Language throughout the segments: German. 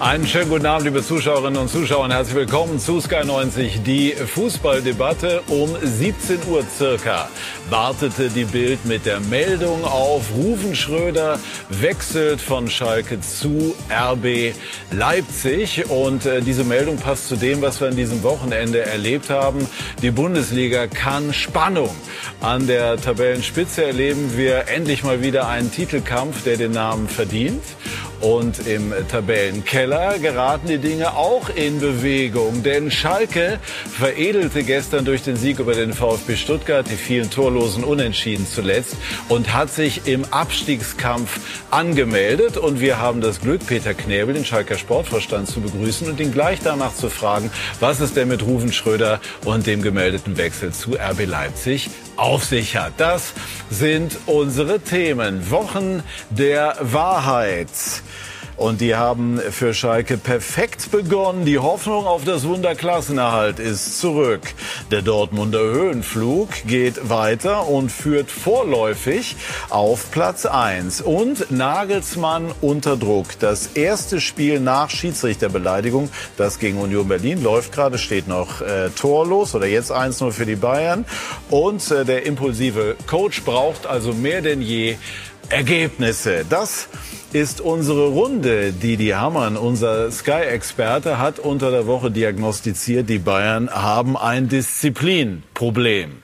Einen schönen guten Abend, liebe Zuschauerinnen und Zuschauer, und herzlich willkommen zu Sky 90. Die Fußballdebatte um 17 Uhr circa wartete die Bild mit der Meldung auf. Rufen Schröder wechselt von Schalke zu RB Leipzig. Und äh, diese Meldung passt zu dem, was wir an diesem Wochenende erlebt haben. Die Bundesliga kann Spannung an der Tabellenspitze erleben. Wir endlich mal wieder einen Titelkampf, der den Namen verdient. Und im Tabellenkeller geraten die Dinge auch in Bewegung. Denn Schalke veredelte gestern durch den Sieg über den VfB Stuttgart die vielen torlosen Unentschieden zuletzt und hat sich im Abstiegskampf angemeldet. Und wir haben das Glück, Peter Knäbel, den Schalker Sportvorstand, zu begrüßen und ihn gleich danach zu fragen, was es denn mit Ruven Schröder und dem gemeldeten Wechsel zu RB Leipzig auf sich hat. Das sind unsere Themen. Wochen der Wahrheit. Und die haben für Schalke perfekt begonnen. Die Hoffnung auf das Wunderklassenerhalt ist zurück. Der Dortmunder Höhenflug geht weiter und führt vorläufig auf Platz 1. Und Nagelsmann unter Druck. Das erste Spiel nach Schiedsrichterbeleidigung, das gegen Union Berlin läuft gerade, steht noch äh, torlos oder jetzt 1-0 für die Bayern. Und äh, der impulsive Coach braucht also mehr denn je Ergebnisse. Das ist unsere Runde. Didi Hammann, unser Sky-Experte, hat unter der Woche diagnostiziert, die Bayern haben ein Disziplinproblem.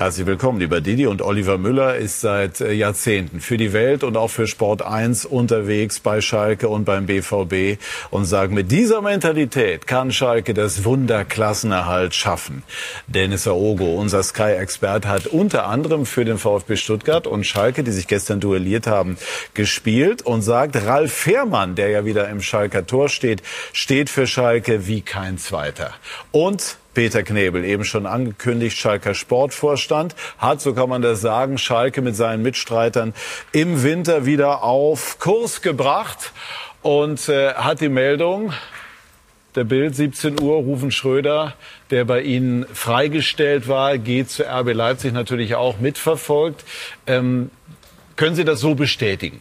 Herzlich willkommen, lieber Didi. Und Oliver Müller ist seit äh, Jahrzehnten für die Welt und auch für Sport 1 unterwegs bei Schalke und beim BVB und sagt, mit dieser Mentalität kann Schalke das Wunderklassenerhalt schaffen. Dennis Aogo, unser Sky-Expert, hat unter anderem für den VfB Stuttgart und Schalke, die sich gestern duelliert haben, gespielt und sagt, Ralf Fährmann, der ja wieder im Schalker Tor steht, steht für Schalke wie kein Zweiter. Und Peter Knebel, eben schon angekündigt, Schalker Sportvorstand, hat, so kann man das sagen, Schalke mit seinen Mitstreitern im Winter wieder auf Kurs gebracht und äh, hat die Meldung, der Bild 17 Uhr, Rufen Schröder, der bei Ihnen freigestellt war, geht zu RB Leipzig natürlich auch mitverfolgt. Ähm, können Sie das so bestätigen?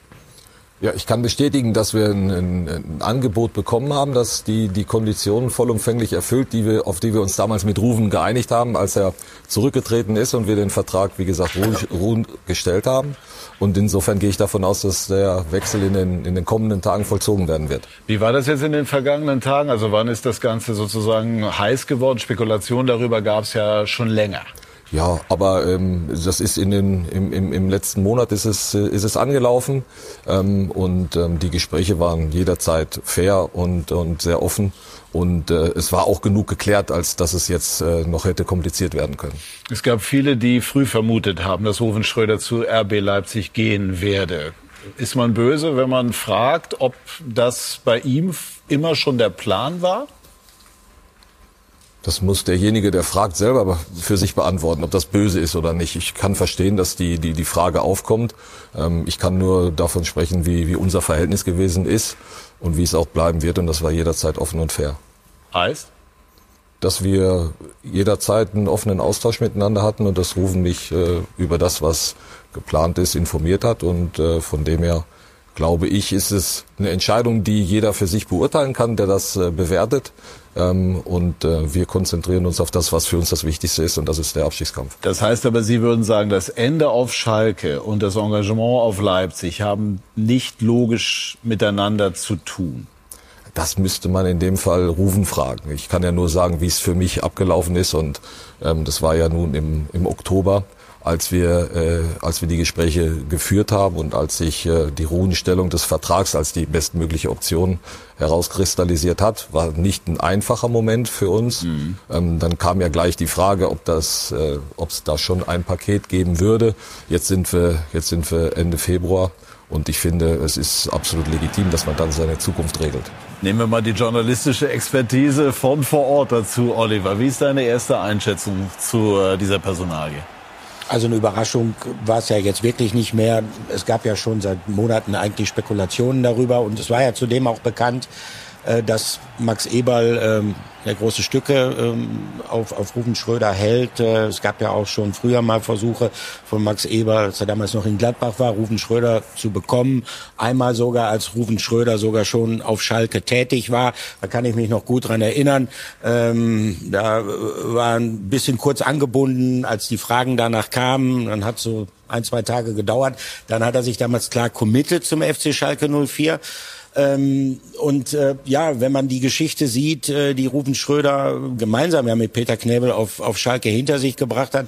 Ja, ich kann bestätigen, dass wir ein, ein, Angebot bekommen haben, das die, die Konditionen vollumfänglich erfüllt, die wir, auf die wir uns damals mit Rufen geeinigt haben, als er zurückgetreten ist und wir den Vertrag, wie gesagt, ruhig, gestellt haben. Und insofern gehe ich davon aus, dass der Wechsel in den, in den kommenden Tagen vollzogen werden wird. Wie war das jetzt in den vergangenen Tagen? Also wann ist das Ganze sozusagen heiß geworden? Spekulation darüber gab es ja schon länger. Ja, aber ähm, das ist in den im, im, im letzten Monat ist es äh, ist es angelaufen ähm, und ähm, die Gespräche waren jederzeit fair und und sehr offen und äh, es war auch genug geklärt, als dass es jetzt äh, noch hätte kompliziert werden können. Es gab viele, die früh vermutet haben, dass Schröder zu RB Leipzig gehen werde. Ist man böse, wenn man fragt, ob das bei ihm immer schon der Plan war? Das muss derjenige, der fragt, selber für sich beantworten, ob das böse ist oder nicht. Ich kann verstehen, dass die, die, die Frage aufkommt. Ähm, ich kann nur davon sprechen, wie, wie unser Verhältnis gewesen ist und wie es auch bleiben wird. Und das war jederzeit offen und fair. Heißt? Dass wir jederzeit einen offenen Austausch miteinander hatten und das Rufen mich äh, über das, was geplant ist, informiert hat. Und äh, von dem her glaube ich, ist es eine Entscheidung, die jeder für sich beurteilen kann, der das äh, bewertet. Ähm, und äh, wir konzentrieren uns auf das, was für uns das Wichtigste ist, und das ist der Abstiegskampf. Das heißt aber, Sie würden sagen, das Ende auf Schalke und das Engagement auf Leipzig haben nicht logisch miteinander zu tun. Das müsste man in dem Fall Rufen fragen. Ich kann ja nur sagen, wie es für mich abgelaufen ist. Und ähm, das war ja nun im, im Oktober. Als wir, äh, als wir die Gespräche geführt haben und als sich äh, die Ruhenstellung des Vertrags als die bestmögliche Option herauskristallisiert hat, war nicht ein einfacher Moment für uns. Mhm. Ähm, dann kam ja gleich die Frage, ob das, äh, ob es da schon ein Paket geben würde. Jetzt sind wir, jetzt sind wir Ende Februar. Und ich finde, es ist absolut legitim, dass man dann seine Zukunft regelt. Nehmen wir mal die journalistische Expertise von vor Ort dazu, Oliver. Wie ist deine erste Einschätzung zu äh, dieser Personalie? Also eine Überraschung war es ja jetzt wirklich nicht mehr. Es gab ja schon seit Monaten eigentlich Spekulationen darüber und es war ja zudem auch bekannt, äh, dass Max Eberl ja große Stücke ähm, auf, auf Rufen Schröder hält. Äh, es gab ja auch schon früher mal Versuche von Max Eberl, als er damals noch in Gladbach war, Rufen Schröder zu bekommen. Einmal sogar, als Rufen Schröder sogar schon auf Schalke tätig war. Da kann ich mich noch gut dran erinnern. Ähm, da war ein bisschen kurz angebunden, als die Fragen danach kamen. Dann hat so ein, zwei Tage gedauert. Dann hat er sich damals klar committed zum FC Schalke 04. Ähm, und äh, ja, wenn man die Geschichte sieht, äh, die Rufen Schröder gemeinsam ja mit Peter Knebel auf, auf Schalke hinter sich gebracht hat,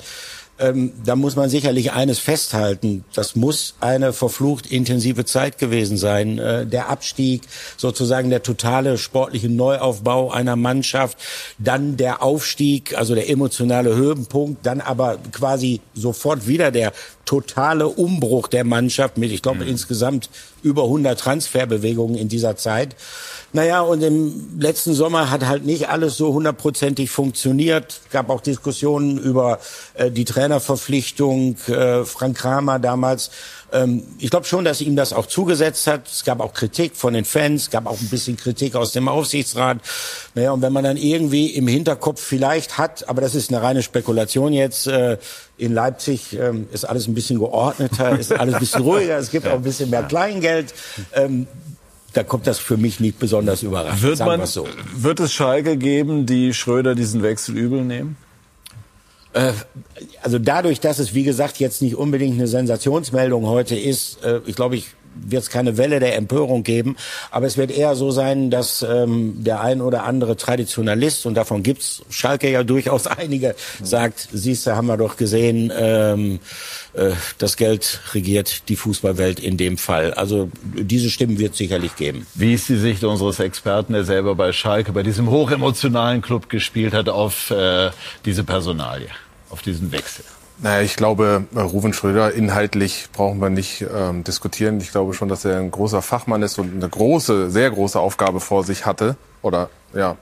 ähm, da muss man sicherlich eines festhalten. Das muss eine verflucht intensive Zeit gewesen sein. Äh, der Abstieg, sozusagen der totale sportliche Neuaufbau einer Mannschaft, dann der Aufstieg, also der emotionale Höhenpunkt, dann aber quasi sofort wieder der totale Umbruch der Mannschaft mit, ich glaube, mhm. insgesamt über 100 Transferbewegungen in dieser Zeit. Naja, und im letzten Sommer hat halt nicht alles so hundertprozentig funktioniert. Gab auch Diskussionen über äh, die Trainerverpflichtung. Äh, Frank Kramer damals ähm, ich glaube schon, dass ihm das auch zugesetzt hat. Es gab auch Kritik von den Fans, gab auch ein bisschen Kritik aus dem Aufsichtsrat. Naja, und wenn man dann irgendwie im Hinterkopf vielleicht hat, aber das ist eine reine Spekulation jetzt, äh, in Leipzig ähm, ist alles ein bisschen geordneter, ist alles ein bisschen ruhiger, es gibt auch ein bisschen mehr Kleingeld. Ähm, da kommt das für mich nicht besonders überraschend. Wird, man, so. wird es Schalke geben, die Schröder diesen Wechsel übel nehmen? Äh, also dadurch, dass es wie gesagt jetzt nicht unbedingt eine Sensationsmeldung heute ist, äh, ich glaube, ich wird es keine Welle der Empörung geben, aber es wird eher so sein, dass ähm, der ein oder andere Traditionalist, und davon gibt's Schalke ja durchaus einige, sagt, siehst du, haben wir doch gesehen, ähm, äh, das Geld regiert die Fußballwelt in dem Fall. Also diese Stimmen wird sicherlich geben. Wie ist die Sicht unseres Experten, der selber bei Schalke, bei diesem hochemotionalen Club gespielt hat, auf äh, diese Personalie, auf diesen Wechsel? Naja, ich glaube, äh, Ruven Schröder, inhaltlich brauchen wir nicht ähm, diskutieren. Ich glaube schon, dass er ein großer Fachmann ist und eine große, sehr große Aufgabe vor sich hatte. Oder ja,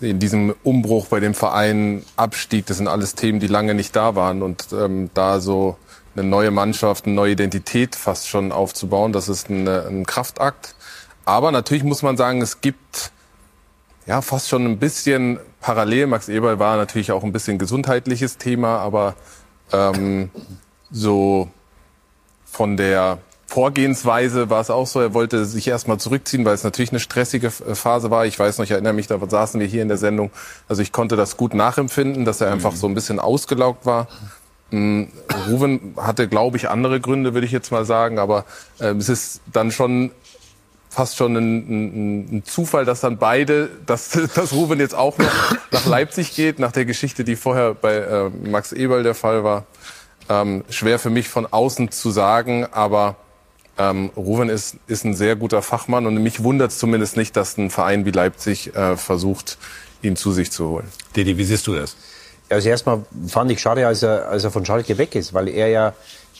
in diesem Umbruch bei dem Verein, Abstieg, das sind alles Themen, die lange nicht da waren. Und ähm, da so eine neue Mannschaft, eine neue Identität fast schon aufzubauen, das ist ein, ein Kraftakt. Aber natürlich muss man sagen, es gibt ja fast schon ein bisschen parallel. Max Eberl war natürlich auch ein bisschen gesundheitliches Thema, aber ähm, so von der Vorgehensweise war es auch so, er wollte sich erstmal zurückziehen, weil es natürlich eine stressige Phase war. Ich weiß noch, ich erinnere mich, da saßen wir hier in der Sendung. Also ich konnte das gut nachempfinden, dass er einfach so ein bisschen ausgelaugt war. Mm, Ruven hatte, glaube ich, andere Gründe, würde ich jetzt mal sagen, aber äh, es ist dann schon fast schon ein, ein, ein, Zufall, dass dann beide, dass, dass Ruben jetzt auch noch nach Leipzig geht, nach der Geschichte, die vorher bei äh, Max Eberl der Fall war. Ähm, schwer für mich von außen zu sagen, aber ähm, Ruven ist, ist ein sehr guter Fachmann und mich wundert es zumindest nicht, dass ein Verein wie Leipzig äh, versucht, ihn zu sich zu holen. Didi, wie siehst du das? Also erstmal fand ich schade, als er, als er von Schalke weg ist, weil er ja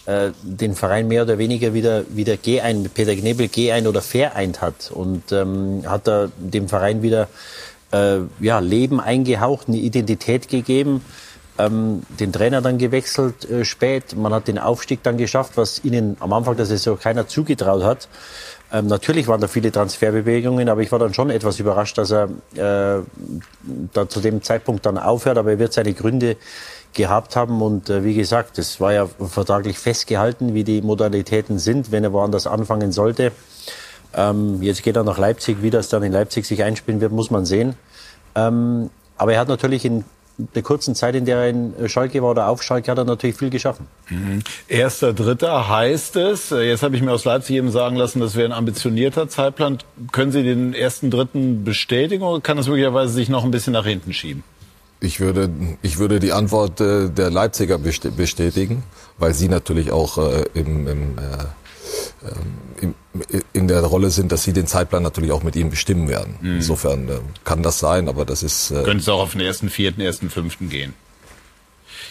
äh, den Verein mehr oder weniger wieder, wieder G1, Peter Knebel G1 oder vereint hat und ähm, hat da dem Verein wieder äh, ja, Leben eingehaucht, eine Identität gegeben, ähm, den Trainer dann gewechselt äh, spät, man hat den Aufstieg dann geschafft, was ihnen am Anfang der Saison keiner zugetraut hat. Ähm, natürlich waren da viele Transferbewegungen, aber ich war dann schon etwas überrascht, dass er äh, da zu dem Zeitpunkt dann aufhört, aber er wird seine Gründe gehabt haben. Und äh, wie gesagt, es war ja vertraglich festgehalten, wie die Modalitäten sind, wenn er woanders anfangen sollte. Ähm, jetzt geht er nach Leipzig. Wie das dann in Leipzig sich einspielen wird, muss man sehen. Ähm, aber er hat natürlich in der kurzen Zeit, in der er in Schalke war oder auf Schalke, hat er natürlich viel geschaffen. Mhm. Erster Dritter heißt es, jetzt habe ich mir aus Leipzig eben sagen lassen, das wäre ein ambitionierter Zeitplan. Können Sie den ersten Dritten bestätigen oder kann das möglicherweise sich noch ein bisschen nach hinten schieben? Ich würde, ich würde die Antwort äh, der Leipziger bestätigen, weil sie natürlich auch äh, im, im, äh, ähm, im, in der Rolle sind, dass sie den Zeitplan natürlich auch mit ihm bestimmen werden. Mhm. Insofern äh, kann das sein, aber das ist. Äh, Könnte es auch auf den ersten, vierten, ersten, fünften gehen.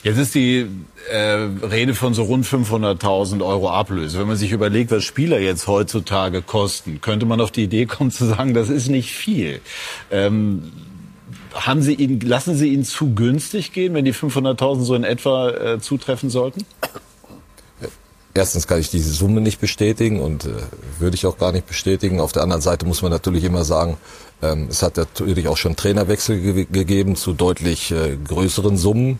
Jetzt ist die äh, Rede von so rund 500.000 Euro Ablöse. Wenn man sich überlegt, was Spieler jetzt heutzutage kosten, könnte man auf die Idee kommen zu sagen, das ist nicht viel. Ähm, haben Sie ihn, lassen Sie ihn zu günstig gehen, wenn die 500.000 so in etwa äh, zutreffen sollten? Erstens kann ich diese Summe nicht bestätigen und äh, würde ich auch gar nicht bestätigen. Auf der anderen Seite muss man natürlich immer sagen, ähm, es hat natürlich auch schon Trainerwechsel ge gegeben zu deutlich äh, größeren Summen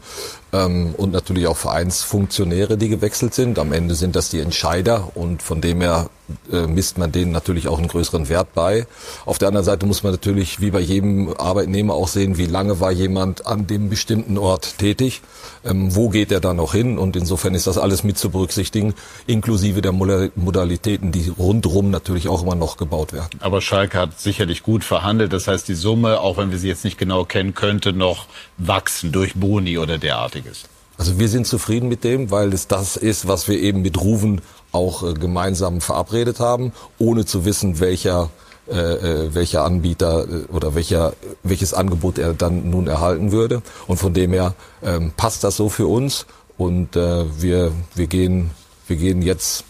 ähm, und natürlich auch Vereinsfunktionäre, die gewechselt sind. Am Ende sind das die Entscheider und von dem her äh, misst man denen natürlich auch einen größeren Wert bei. Auf der anderen Seite muss man natürlich wie bei jedem Arbeitnehmer auch sehen, wie lange war jemand an dem bestimmten Ort tätig, ähm, wo geht er da noch hin und insofern ist das alles mit zu berücksichtigen, inklusive der Modalitäten, die rundrum natürlich auch immer noch gebaut werden. Aber Schalke hat sicherlich gut verhandelt, das heißt die Summe, auch wenn wir sie jetzt nicht genau kennen, könnte noch wachsen durch Boni oder derartiges. Also wir sind zufrieden mit dem, weil es das ist, was wir eben mit Ruven auch äh, gemeinsam verabredet haben, ohne zu wissen, welcher äh, äh, welcher Anbieter äh, oder welcher welches Angebot er dann nun erhalten würde. Und von dem her ähm, passt das so für uns und äh, wir wir gehen wir gehen jetzt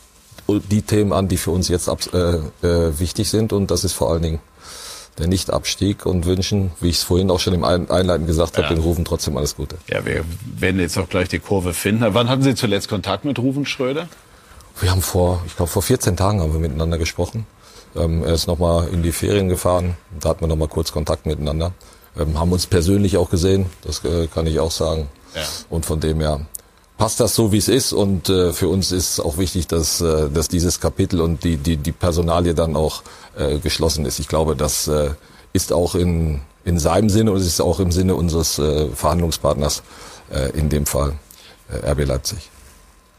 die Themen an, die für uns jetzt äh, äh, wichtig sind und das ist vor allen Dingen der Nichtabstieg und wünschen, wie ich es vorhin auch schon im Einleiten gesagt habe, ja. den Rufen trotzdem alles Gute. Ja, wir werden jetzt auch gleich die Kurve finden. Wann hatten Sie zuletzt Kontakt mit Rufen Schröder? Wir haben vor, ich glaube, vor 14 Tagen haben wir miteinander gesprochen. Ähm, er ist nochmal in die Ferien gefahren. Da hatten wir nochmal kurz Kontakt miteinander. Ähm, haben uns persönlich auch gesehen, das äh, kann ich auch sagen. Ja. Und von dem her passt das so, wie es ist. Und äh, für uns ist auch wichtig, dass, äh, dass dieses Kapitel und die, die, die Personalie dann auch äh, geschlossen ist. Ich glaube, das äh, ist auch in, in seinem Sinne und es ist auch im Sinne unseres äh, Verhandlungspartners, äh, in dem Fall äh, RB Leipzig.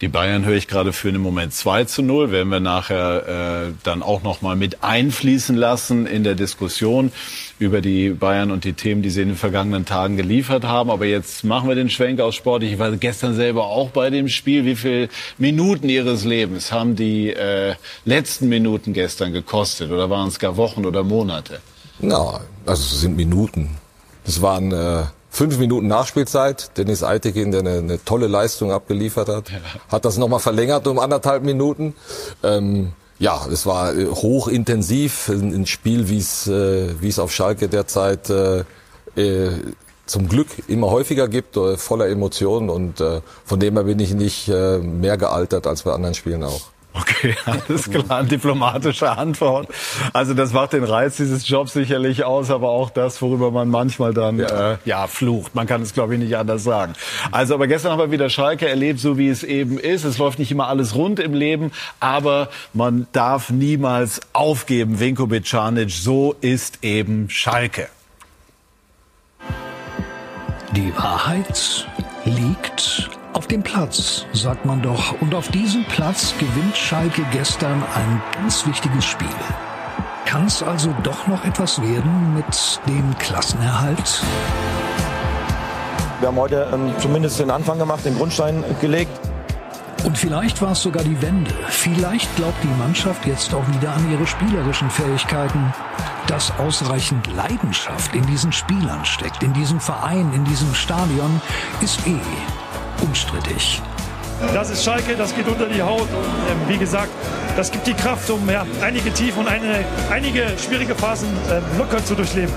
Die Bayern höre ich gerade für einen Moment 2 zu 0, werden wir nachher äh, dann auch nochmal mit einfließen lassen in der Diskussion über die Bayern und die Themen, die sie in den vergangenen Tagen geliefert haben. Aber jetzt machen wir den Schwenk aus Sport. Ich war gestern selber auch bei dem Spiel. Wie viele Minuten ihres Lebens haben die äh, letzten Minuten gestern gekostet? Oder waren es gar Wochen oder Monate? Na, also es sind Minuten. Das waren... Äh Fünf Minuten Nachspielzeit. Dennis Eitekin, der eine, eine tolle Leistung abgeliefert hat, hat das nochmal verlängert um anderthalb Minuten. Ähm, ja, es war äh, hochintensiv, ein, ein Spiel, wie es äh, wie es auf Schalke derzeit äh, äh, zum Glück immer häufiger gibt, äh, voller Emotionen und äh, von dem her bin ich nicht äh, mehr gealtert als bei anderen Spielen auch. Okay, alles klar, diplomatische Antwort. Also das macht den Reiz dieses Jobs sicherlich aus, aber auch das, worüber man manchmal dann ja, äh, ja flucht. Man kann es, glaube ich, nicht anders sagen. Also, aber gestern haben wir wieder Schalke erlebt, so wie es eben ist. Es läuft nicht immer alles rund im Leben, aber man darf niemals aufgeben. Vinko Bicanic, so ist eben Schalke. Die Wahrheit liegt auf dem Platz, sagt man doch. Und auf diesem Platz gewinnt Schalke gestern ein ganz wichtiges Spiel. Kann es also doch noch etwas werden mit dem Klassenerhalt? Wir haben heute ähm, zumindest den Anfang gemacht, den Grundstein gelegt. Und vielleicht war es sogar die Wende. Vielleicht glaubt die Mannschaft jetzt auch wieder an ihre spielerischen Fähigkeiten. Dass ausreichend Leidenschaft in diesen Spielern steckt, in diesem Verein, in diesem Stadion, ist eh unstrittig. Das ist Schalke, das geht unter die Haut und äh, wie gesagt, das gibt die Kraft, um ja, einige Tief und eine, einige schwierige Phasen äh, locker zu durchleben.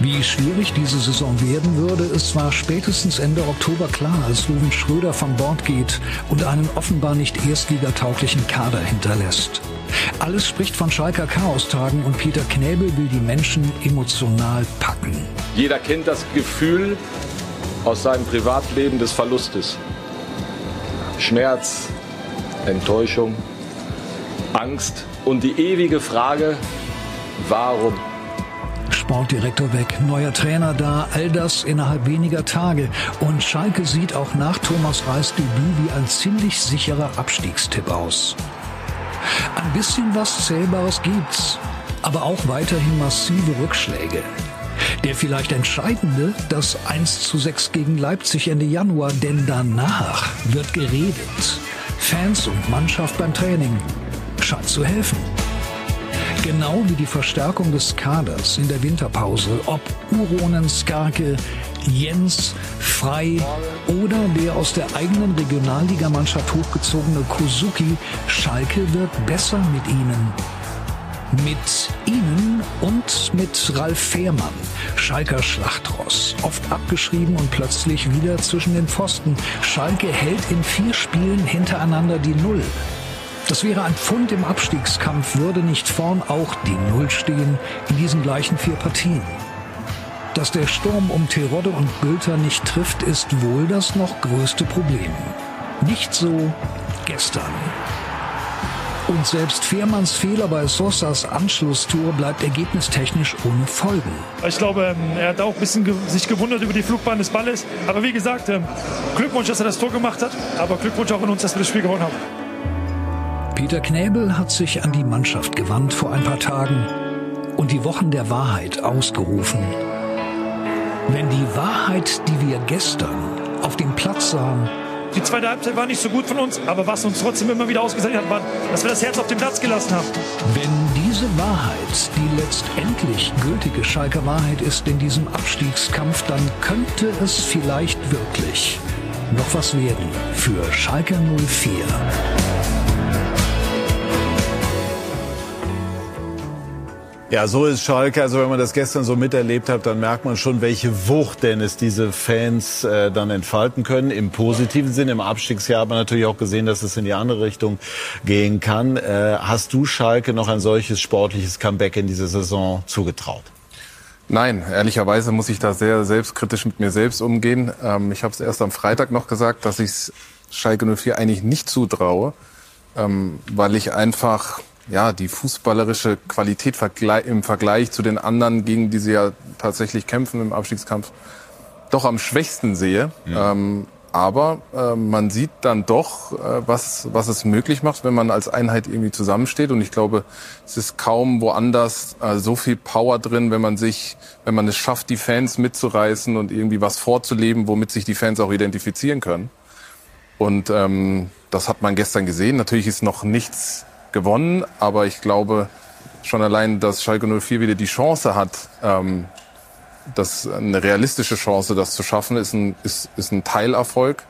Wie schwierig diese Saison werden würde, ist zwar spätestens Ende Oktober klar, als Ruven Schröder von Bord geht und einen offenbar nicht erstligatauglichen Kader hinterlässt. Alles spricht von Schalker Chaostagen und Peter Knäbel will die Menschen emotional packen. Jeder kennt das Gefühl, aus seinem Privatleben des Verlustes. Schmerz, Enttäuschung, Angst und die ewige Frage, warum? Sportdirektor weg, neuer Trainer da, all das innerhalb weniger Tage. Und Schalke sieht auch nach Thomas Reis Debüt wie ein ziemlich sicherer Abstiegstipp aus. Ein bisschen was Zählbares gibt's, aber auch weiterhin massive Rückschläge. Der vielleicht entscheidende, das 1 zu 6 gegen Leipzig Ende Januar, denn danach wird geredet. Fans und Mannschaft beim Training scheint zu helfen. Genau wie die Verstärkung des Kaders in der Winterpause, ob Uronen, Skarke, Jens, Frei oder der aus der eigenen Regionalligamannschaft hochgezogene Kozuki, Schalke wird besser mit ihnen. Mit ihnen und mit Ralf Fehrmann, Schalker Schlachtross, oft abgeschrieben und plötzlich wieder zwischen den Pfosten. Schalke hält in vier Spielen hintereinander die Null. Das wäre ein Pfund im Abstiegskampf, würde nicht vorn auch die Null stehen in diesen gleichen vier Partien. Dass der Sturm um Terodde und Bülter nicht trifft, ist wohl das noch größte Problem. Nicht so gestern. Und selbst Fehrmanns Fehler bei Sosas Anschlusstour bleibt ergebnistechnisch ohne Folgen. Ich glaube, ähm, er hat auch ein bisschen sich gewundert über die Flugbahn des Balles. Aber wie gesagt, ähm, Glückwunsch, dass er das Tor gemacht hat. Aber Glückwunsch auch an uns, dass wir das Spiel gewonnen haben. Peter Knäbel hat sich an die Mannschaft gewandt vor ein paar Tagen und die Wochen der Wahrheit ausgerufen. Wenn die Wahrheit, die wir gestern auf dem Platz sahen, die zweite Halbzeit war nicht so gut von uns, aber was uns trotzdem immer wieder ausgezeichnet hat, war, dass wir das Herz auf dem Platz gelassen haben. Wenn diese Wahrheit die letztendlich gültige Schalker Wahrheit ist in diesem Abstiegskampf, dann könnte es vielleicht wirklich noch was werden für Schalke 04. Ja, so ist Schalke. Also wenn man das gestern so miterlebt hat, dann merkt man schon, welche Wucht denn es diese Fans äh, dann entfalten können. Im positiven Sinn, im Abstiegsjahr aber natürlich auch gesehen, dass es in die andere Richtung gehen kann. Äh, hast du Schalke noch ein solches sportliches Comeback in dieser Saison zugetraut? Nein, ehrlicherweise muss ich da sehr selbstkritisch mit mir selbst umgehen. Ähm, ich habe es erst am Freitag noch gesagt, dass ich Schalke 04 eigentlich nicht zutraue, ähm, weil ich einfach ja, die fußballerische Qualität im Vergleich zu den anderen, gegen die sie ja tatsächlich kämpfen im Abstiegskampf, doch am schwächsten sehe. Ja. Ähm, aber äh, man sieht dann doch, äh, was, was es möglich macht, wenn man als Einheit irgendwie zusammensteht. Und ich glaube, es ist kaum woanders äh, so viel Power drin, wenn man sich, wenn man es schafft, die Fans mitzureißen und irgendwie was vorzuleben, womit sich die Fans auch identifizieren können. Und ähm, das hat man gestern gesehen. Natürlich ist noch nichts gewonnen, aber ich glaube schon allein, dass Schalke 04 wieder die Chance hat, ähm, das eine realistische Chance, das zu schaffen, ist ein, ist, ist ein Teilerfolg.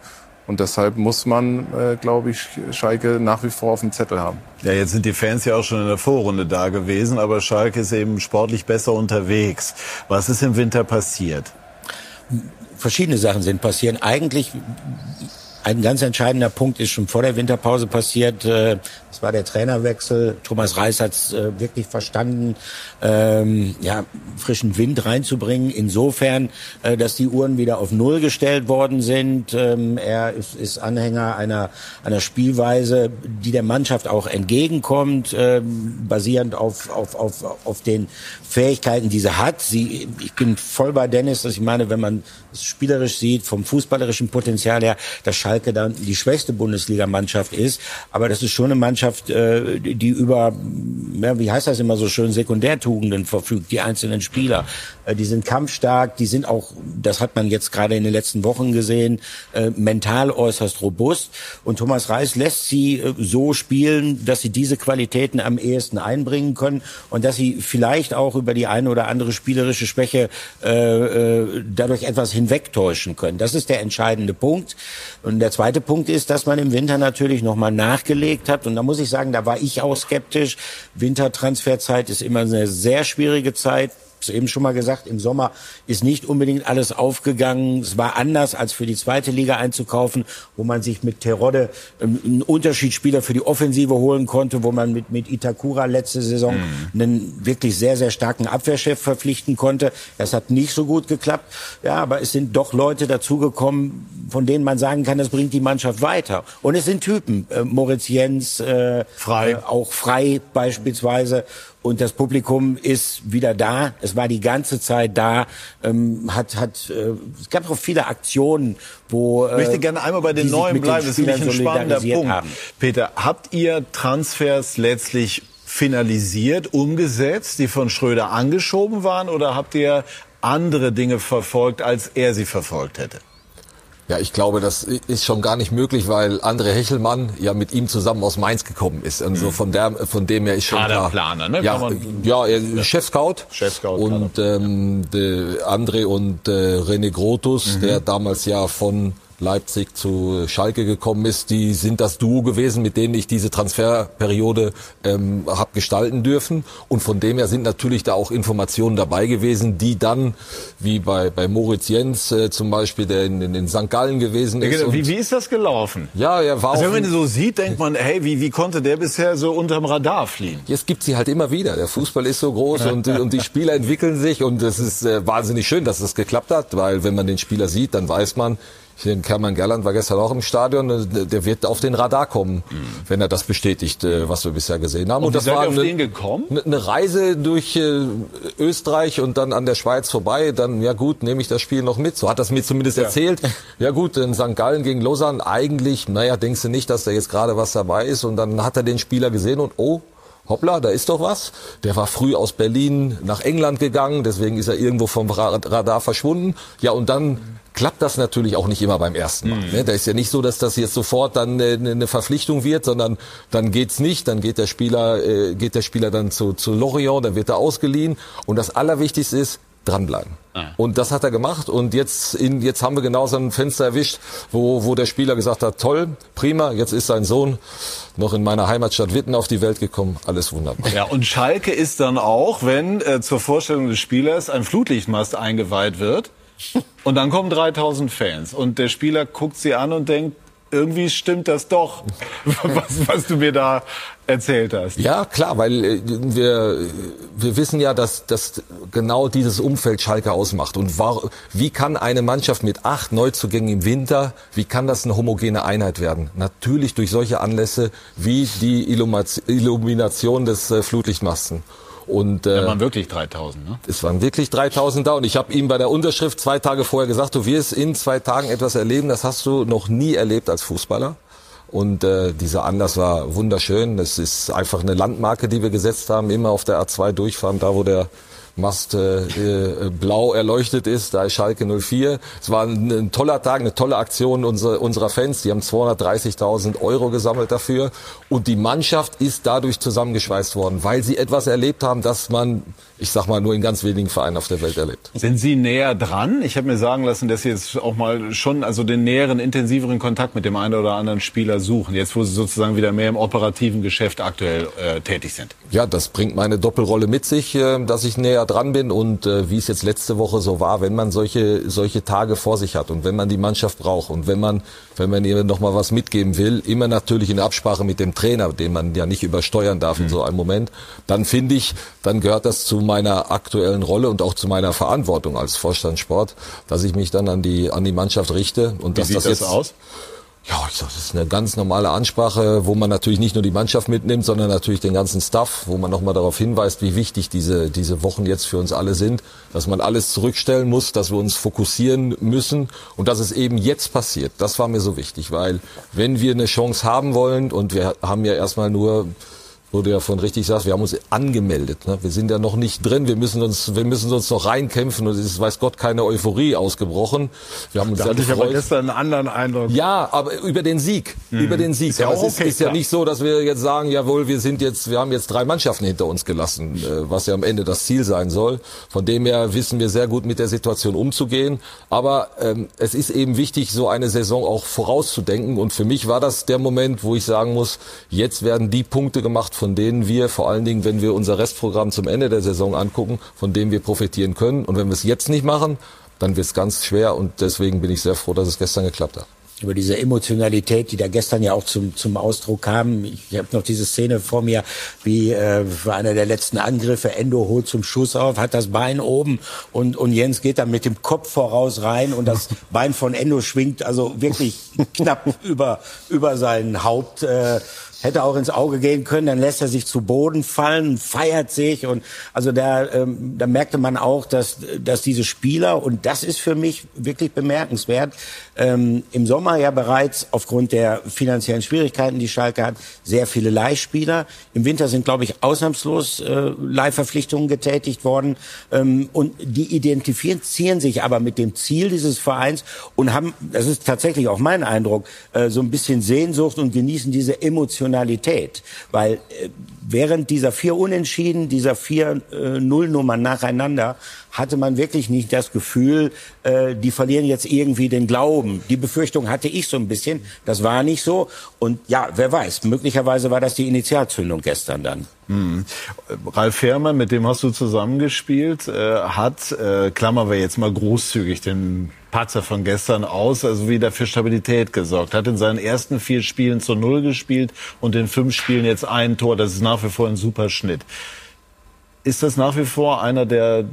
Und deshalb muss man, äh, glaube ich, Schalke nach wie vor auf dem Zettel haben. Ja, jetzt sind die Fans ja auch schon in der Vorrunde da gewesen, aber Schalke ist eben sportlich besser unterwegs. Was ist im Winter passiert? Verschiedene Sachen sind passiert. Eigentlich ein ganz entscheidender Punkt ist schon vor der Winterpause passiert. Das war der Trainerwechsel. Thomas Reis hat es äh, wirklich verstanden, ähm, ja, frischen Wind reinzubringen. Insofern, äh, dass die Uhren wieder auf Null gestellt worden sind. Ähm, er ist, ist Anhänger einer, einer Spielweise, die der Mannschaft auch entgegenkommt, äh, basierend auf, auf, auf, auf den Fähigkeiten, die sie hat. Sie, ich bin voll bei Dennis, dass ich meine, wenn man es spielerisch sieht, vom fußballerischen Potenzial her, dass Schalke dann die schwächste Bundesligamannschaft ist. Aber das ist schon eine Mannschaft, Mannschaft, äh, die über, wie heißt das immer so schön, Sekundärtugenden verfügt, die einzelnen Spieler. Äh, die sind kampfstark, die sind auch, das hat man jetzt gerade in den letzten Wochen gesehen, äh, mental äußerst robust. Und Thomas Reis lässt sie so spielen, dass sie diese Qualitäten am ehesten einbringen können und dass sie vielleicht auch über die eine oder andere spielerische Schwäche dadurch etwas hinwegtäuschen können. Das ist der entscheidende Punkt. Und der zweite Punkt ist, dass man im Winter natürlich nochmal nachgelegt hat. Und da muss ich sagen, da war ich auch skeptisch. Wintertransferzeit ist immer eine sehr schwierige Zeit es eben schon mal gesagt, im Sommer ist nicht unbedingt alles aufgegangen. Es war anders, als für die zweite Liga einzukaufen, wo man sich mit Terodde ähm, einen Unterschiedsspieler für die Offensive holen konnte, wo man mit, mit Itakura letzte Saison mhm. einen wirklich sehr, sehr starken Abwehrchef verpflichten konnte. Das hat nicht so gut geklappt. Ja, aber es sind doch Leute dazugekommen, von denen man sagen kann, das bringt die Mannschaft weiter. Und es sind Typen, äh, Moritz Jens, äh, frei. Äh, auch frei beispielsweise und das Publikum ist wieder da. Es war die ganze Zeit da. Ähm, hat, hat, äh, es gab auch viele Aktionen, wo. Äh, ich möchte gerne einmal bei den Neuen bleiben. Das ist nämlich ein spannender Punkt. Haben. Peter, habt ihr Transfers letztlich finalisiert, umgesetzt, die von Schröder angeschoben waren, oder habt ihr andere Dinge verfolgt, als er sie verfolgt hätte. Ja, ich glaube, das ist schon gar nicht möglich, weil André Hechelmann ja mit ihm zusammen aus Mainz gekommen ist. Und so von, der, von dem her ist schon klar. Planer, ne? Ja, man, ja, ja, Chef-Scout. Chef-Scout. Und ähm, André und äh, René Grotus, mhm. der damals ja von Leipzig zu Schalke gekommen ist, die sind das Duo gewesen, mit denen ich diese Transferperiode ähm, habe gestalten dürfen. Und von dem her sind natürlich da auch Informationen dabei gewesen, die dann, wie bei, bei Moritz Jens äh, zum Beispiel, der in, in, in St. Gallen gewesen ist. Ja, wie, wie ist das gelaufen? Ja, er war also, Wenn man so sieht, denkt man, hey, wie, wie konnte der bisher so unterm Radar fliehen? Jetzt gibt sie halt immer wieder. Der Fußball ist so groß und, und die Spieler entwickeln sich und es ist äh, wahnsinnig schön, dass das geklappt hat, weil wenn man den Spieler sieht, dann weiß man, hier Kerman Gerland war gestern auch im Stadion. Äh, der wird auf den Radar kommen, mhm. wenn er das bestätigt, äh, was wir bisher gesehen haben. Und, und das war eine, gekommen? eine Reise durch äh, Österreich und dann an der Schweiz vorbei. Dann, ja gut, nehme ich das Spiel noch mit. So hat das mir zumindest ja. erzählt. Ja gut, in St. Gallen gegen Lausanne, eigentlich, naja, denkst du nicht, dass da jetzt gerade was dabei ist. Und dann hat er den Spieler gesehen und oh, hoppla, da ist doch was. Der war früh aus Berlin nach England gegangen, deswegen ist er irgendwo vom Radar verschwunden. Ja, und dann klappt das natürlich auch nicht immer beim ersten Mal. Mhm. Ne? Da ist ja nicht so, dass das jetzt sofort dann äh, eine Verpflichtung wird, sondern dann geht's nicht. Dann geht der Spieler, äh, geht der Spieler dann zu, zu Lorient, dann wird er ausgeliehen. Und das Allerwichtigste ist, dranbleiben. Ah. Und das hat er gemacht und jetzt, in, jetzt haben wir genau so ein Fenster erwischt, wo, wo der Spieler gesagt hat, toll, prima, jetzt ist sein Sohn noch in meiner Heimatstadt Witten auf die Welt gekommen, alles wunderbar. Ja, und Schalke ist dann auch, wenn äh, zur Vorstellung des Spielers ein Flutlichtmast eingeweiht wird, und dann kommen 3000 Fans und der Spieler guckt sie an und denkt, irgendwie stimmt das doch, was, was du mir da erzählt hast. Ja, klar, weil äh, wir, wir wissen ja, dass, dass genau dieses Umfeld Schalke ausmacht. Und war, wie kann eine Mannschaft mit acht Neuzugängen im Winter, wie kann das eine homogene Einheit werden? Natürlich durch solche Anlässe wie die Illumination des äh, Flutlichtmasten. Und, äh, da waren wirklich 3000, ne? Es waren wirklich 3000 da und ich habe ihm bei der Unterschrift zwei Tage vorher gesagt, du wirst in zwei Tagen etwas erleben, das hast du noch nie erlebt als Fußballer. Und äh, dieser Anlass war wunderschön. Es ist einfach eine Landmarke, die wir gesetzt haben, immer auf der A2 durchfahren, da wo der Mast äh, äh, blau erleuchtet ist. Da ist Schalke 04. Es war ein, ein toller Tag, eine tolle Aktion unserer, unserer Fans. Die haben 230.000 Euro gesammelt dafür. Und die Mannschaft ist dadurch zusammengeschweißt worden, weil sie etwas erlebt haben, das man ich sag mal, nur in ganz wenigen Vereinen auf der Welt erlebt. Sind Sie näher dran? Ich habe mir sagen lassen, dass Sie jetzt auch mal schon also den näheren, intensiveren Kontakt mit dem einen oder anderen Spieler suchen, jetzt wo Sie sozusagen wieder mehr im operativen Geschäft aktuell äh, tätig sind. Ja, das bringt meine Doppelrolle mit sich, äh, dass ich näher dran bin und äh, wie es jetzt letzte Woche so war, wenn man solche, solche Tage vor sich hat und wenn man die Mannschaft braucht und wenn man, wenn man ihr noch mal was mitgeben will, immer natürlich in Absprache mit dem Trainer, den man ja nicht übersteuern darf mhm. in so einem Moment, dann finde ich, dann gehört das zu meiner aktuellen Rolle und auch zu meiner Verantwortung als Vorstandssport, dass ich mich dann an die an die Mannschaft richte und Wie dass sieht das, das jetzt aus? Ja, ich sag, das ist eine ganz normale Ansprache, wo man natürlich nicht nur die Mannschaft mitnimmt, sondern natürlich den ganzen Staff, wo man nochmal darauf hinweist, wie wichtig diese, diese Wochen jetzt für uns alle sind, dass man alles zurückstellen muss, dass wir uns fokussieren müssen und dass es eben jetzt passiert. Das war mir so wichtig, weil wenn wir eine Chance haben wollen und wir haben ja erstmal nur wo du ja von richtig sagst, wir haben uns angemeldet. Ne? Wir sind ja noch nicht drin, wir müssen uns, wir müssen uns noch reinkämpfen und es ist, weiß Gott, keine Euphorie ausgebrochen. Wir haben uns da hatte ich aber gestern einen anderen Eindruck. Ja, aber über den Sieg, mhm. über den Sieg. Ist ja, aber auch es ist, okay, ist ja nicht so, dass wir jetzt sagen, jawohl, wir sind jetzt, wir haben jetzt drei Mannschaften hinter uns gelassen, äh, was ja am Ende das Ziel sein soll. Von dem her wissen wir sehr gut mit der Situation umzugehen. Aber ähm, es ist eben wichtig, so eine Saison auch vorauszudenken. Und für mich war das der Moment, wo ich sagen muss, jetzt werden die Punkte gemacht, von denen wir vor allen Dingen, wenn wir unser Restprogramm zum Ende der Saison angucken, von dem wir profitieren können. Und wenn wir es jetzt nicht machen, dann wird es ganz schwer. Und deswegen bin ich sehr froh, dass es gestern geklappt hat über diese Emotionalität, die da gestern ja auch zum, zum Ausdruck kam. Ich habe noch diese Szene vor mir, wie äh, für einer der letzten Angriffe, Endo holt zum Schuss auf, hat das Bein oben und, und Jens geht dann mit dem Kopf voraus rein und das Bein von Endo schwingt also wirklich knapp über, über sein Haupt. Äh, hätte auch ins Auge gehen können. Dann lässt er sich zu Boden fallen, feiert sich und also da, ähm, da merkte man auch, dass, dass diese Spieler und das ist für mich wirklich bemerkenswert, ähm, im Sommer ja bereits aufgrund der finanziellen Schwierigkeiten, die Schalke hat, sehr viele Leihspieler. Im Winter sind, glaube ich, ausnahmslos äh, Leihverpflichtungen getätigt worden ähm, und die identifizieren sich aber mit dem Ziel dieses Vereins und haben, das ist tatsächlich auch mein Eindruck, äh, so ein bisschen Sehnsucht und genießen diese Emotionalität, weil äh, während dieser vier Unentschieden, dieser vier äh, Nullnummern nacheinander, hatte man wirklich nicht das Gefühl, äh, die verlieren jetzt irgendwie den Glauben. Die Befürchtung hatte ich so ein bisschen. Das war nicht so. Und ja, wer weiß, möglicherweise war das die Initialzündung gestern dann. Mhm. Ralf Fährmann, mit dem hast du zusammengespielt, äh, hat, äh, klammern wir jetzt mal großzügig den Patzer von gestern aus, also wieder für Stabilität gesorgt. Hat in seinen ersten vier Spielen zu Null gespielt und in fünf Spielen jetzt ein Tor. Das ist nach wie vor ein super Schnitt. Ist das nach wie vor einer der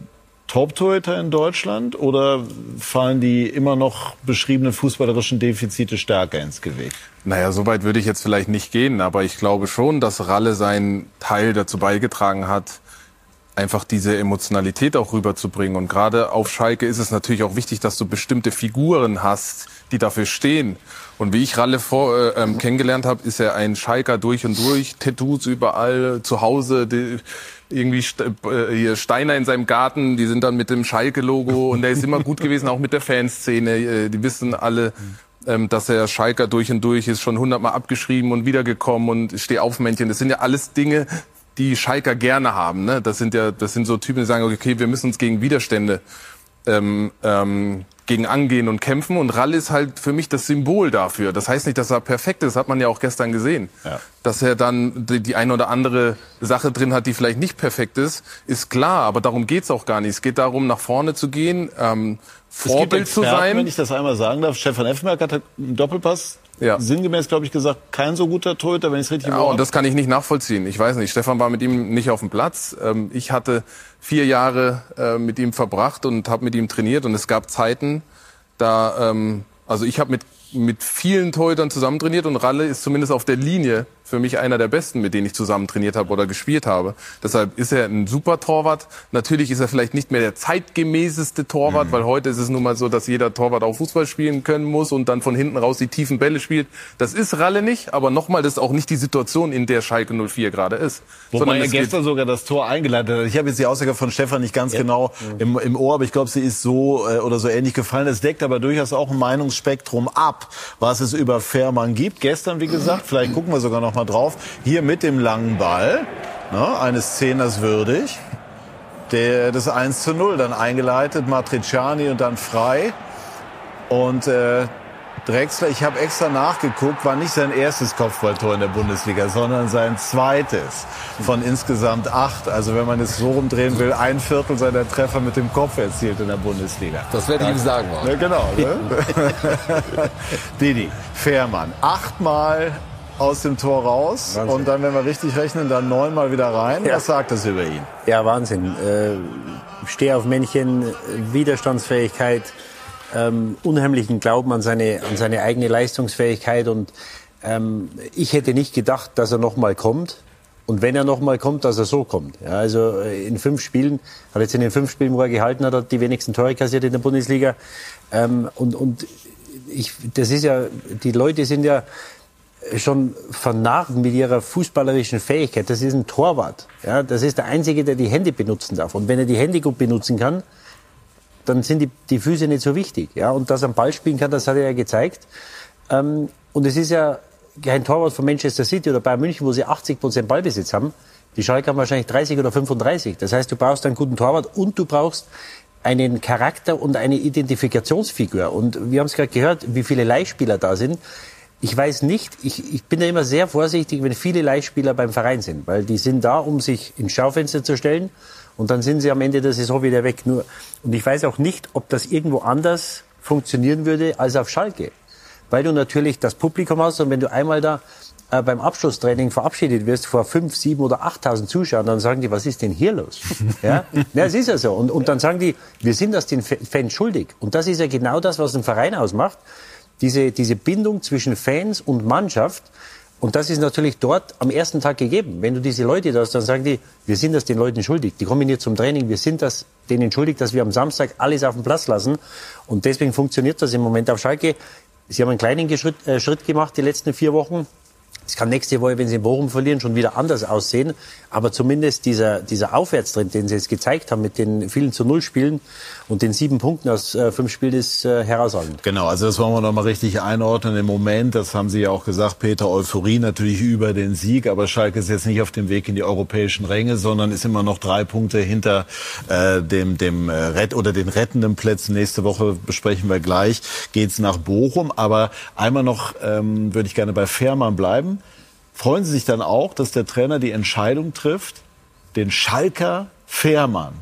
Top-Torhüter in Deutschland oder fallen die immer noch beschriebenen fußballerischen Defizite stärker ins Gewicht? Naja, so weit würde ich jetzt vielleicht nicht gehen, aber ich glaube schon, dass Ralle seinen Teil dazu beigetragen hat, einfach diese Emotionalität auch rüberzubringen. Und gerade auf Schalke ist es natürlich auch wichtig, dass du bestimmte Figuren hast, die dafür stehen. Und wie ich Ralle vor, äh, ähm, kennengelernt habe, ist er ein Schalker durch und durch, Tattoos überall, zu Hause, die, irgendwie äh, hier Steiner in seinem Garten, die sind dann mit dem Schalke-Logo und der ist immer gut gewesen, auch mit der Fanszene. Äh, die wissen alle, ähm, dass er Schalker durch und durch ist, schon hundertmal abgeschrieben und wiedergekommen und Stehaufmännchen. Das sind ja alles Dinge, die Schalker gerne haben. Ne? Das sind ja, das sind so Typen, die sagen, okay, wir müssen uns gegen Widerstände ähm, ähm, gegen angehen und kämpfen. Und Rall ist halt für mich das Symbol dafür. Das heißt nicht, dass er perfekt ist, hat man ja auch gestern gesehen. Ja. Dass er dann die, die eine oder andere Sache drin hat, die vielleicht nicht perfekt ist, ist klar. Aber darum geht's auch gar nicht. Es geht darum, nach vorne zu gehen, ähm, Vorbild Experten, zu sein. Wenn ich das einmal sagen darf, Stefan Effenberg hat einen Doppelpass ja. sinngemäß, glaube ich, gesagt, kein so guter Torhüter, wenn ich es richtig Ja, und das kann ich nicht nachvollziehen. Ich weiß nicht, Stefan war mit ihm nicht auf dem Platz. Ähm, ich hatte vier Jahre äh, mit ihm verbracht und habe mit ihm trainiert und es gab Zeiten, da, ähm, also ich habe mit mit vielen Torhütern zusammen trainiert und Ralle ist zumindest auf der Linie für mich einer der besten, mit denen ich zusammen trainiert habe oder gespielt habe. Deshalb ist er ein super Torwart. Natürlich ist er vielleicht nicht mehr der zeitgemäßeste Torwart, mhm. weil heute ist es nun mal so, dass jeder Torwart auch Fußball spielen können muss und dann von hinten raus die tiefen Bälle spielt. Das ist Ralle nicht, aber nochmal, das ist auch nicht die Situation, in der Schalke 04 gerade ist. Wobei er gestern sogar das Tor eingeleitet hat. Ich habe jetzt die Aussage von Stefan nicht ganz ja. genau im, im Ohr, aber ich glaube, sie ist so äh, oder so ähnlich gefallen. Es deckt aber durchaus auch ein Meinungsspektrum ab, was es über Fährmann gibt. Gestern, wie gesagt, vielleicht gucken wir sogar noch mal mal drauf. Hier mit dem langen Ball, ne, eines Zehners würdig. Der, das 1 zu 0 dann eingeleitet, Matriciani und dann frei. Und äh, Drexler, ich habe extra nachgeguckt, war nicht sein erstes Kopfballtor in der Bundesliga, sondern sein zweites von insgesamt acht. Also wenn man es so rumdrehen will, ein Viertel seiner Treffer mit dem Kopf erzielt in der Bundesliga. Das werde ich ihm sagen. Ja, genau. Ne? Didi, Fährmann, achtmal aus dem Tor raus Wahnsinn. und dann, wenn wir richtig rechnen, dann neunmal wieder rein. Ja. Was sagt das über ihn? Ja, Wahnsinn. Äh, Steh auf Männchen, Widerstandsfähigkeit, ähm, unheimlichen Glauben an seine, an seine eigene Leistungsfähigkeit und ähm, ich hätte nicht gedacht, dass er noch mal kommt. Und wenn er noch mal kommt, dass er so kommt. Ja, also äh, in fünf Spielen, hat jetzt in den fünf Spielen, wo er gehalten hat, hat die wenigsten Tore kassiert in der Bundesliga. Ähm, und und ich, das ist ja, die Leute sind ja schon vernarrt mit ihrer fußballerischen Fähigkeit. Das ist ein Torwart. Ja, das ist der Einzige, der die Hände benutzen darf. Und wenn er die Hände gut benutzen kann, dann sind die, die Füße nicht so wichtig. Ja, und dass er am Ball spielen kann, das hat er ja gezeigt. Ähm, und es ist ja kein Torwart von Manchester City oder Bayern München, wo sie 80 Prozent Ballbesitz haben. Die Schalke haben wahrscheinlich 30 oder 35. Das heißt, du brauchst einen guten Torwart und du brauchst einen Charakter und eine Identifikationsfigur. Und wir haben es gerade gehört, wie viele Leihspieler da sind ich weiß nicht, ich, ich bin da immer sehr vorsichtig, wenn viele Leihspieler beim Verein sind, weil die sind da, um sich ins Schaufenster zu stellen und dann sind sie am Ende der Saison wieder weg. Nur, und ich weiß auch nicht, ob das irgendwo anders funktionieren würde als auf Schalke. Weil du natürlich das Publikum hast und wenn du einmal da äh, beim Abschlusstraining verabschiedet wirst vor fünf, sieben oder achttausend Zuschauern, dann sagen die, was ist denn hier los? ja, ja es ist ja so. Und, und dann sagen die, wir sind das den Fans schuldig. Und das ist ja genau das, was ein Verein ausmacht diese, diese Bindung zwischen Fans und Mannschaft. Und das ist natürlich dort am ersten Tag gegeben. Wenn du diese Leute da hast, dann sagen die, wir sind das den Leuten schuldig. Die kommen hier zum Training, wir sind das denen schuldig, dass wir am Samstag alles auf den Platz lassen. Und deswegen funktioniert das im Moment auf Schalke. Sie haben einen kleinen Schritt, äh, Schritt gemacht die letzten vier Wochen. Es kann nächste Woche, wenn sie in Bochum verlieren, schon wieder anders aussehen. Aber zumindest dieser, dieser Aufwärtstrend, den sie jetzt gezeigt haben mit den vielen zu Null Spielen und den sieben Punkten aus äh, fünf Spielen, ist äh, herausragend. Genau, also das wollen wir noch mal richtig einordnen. Im Moment, das haben Sie ja auch gesagt, Peter, Euphorie natürlich über den Sieg. Aber Schalke ist jetzt nicht auf dem Weg in die europäischen Ränge, sondern ist immer noch drei Punkte hinter äh, dem, dem äh, Rett oder den rettenden Plätzen. Nächste Woche besprechen wir gleich. Geht's nach Bochum. Aber einmal noch ähm, würde ich gerne bei Fährmann bleiben. Freuen Sie sich dann auch, dass der Trainer die Entscheidung trifft, den Schalker Fährmann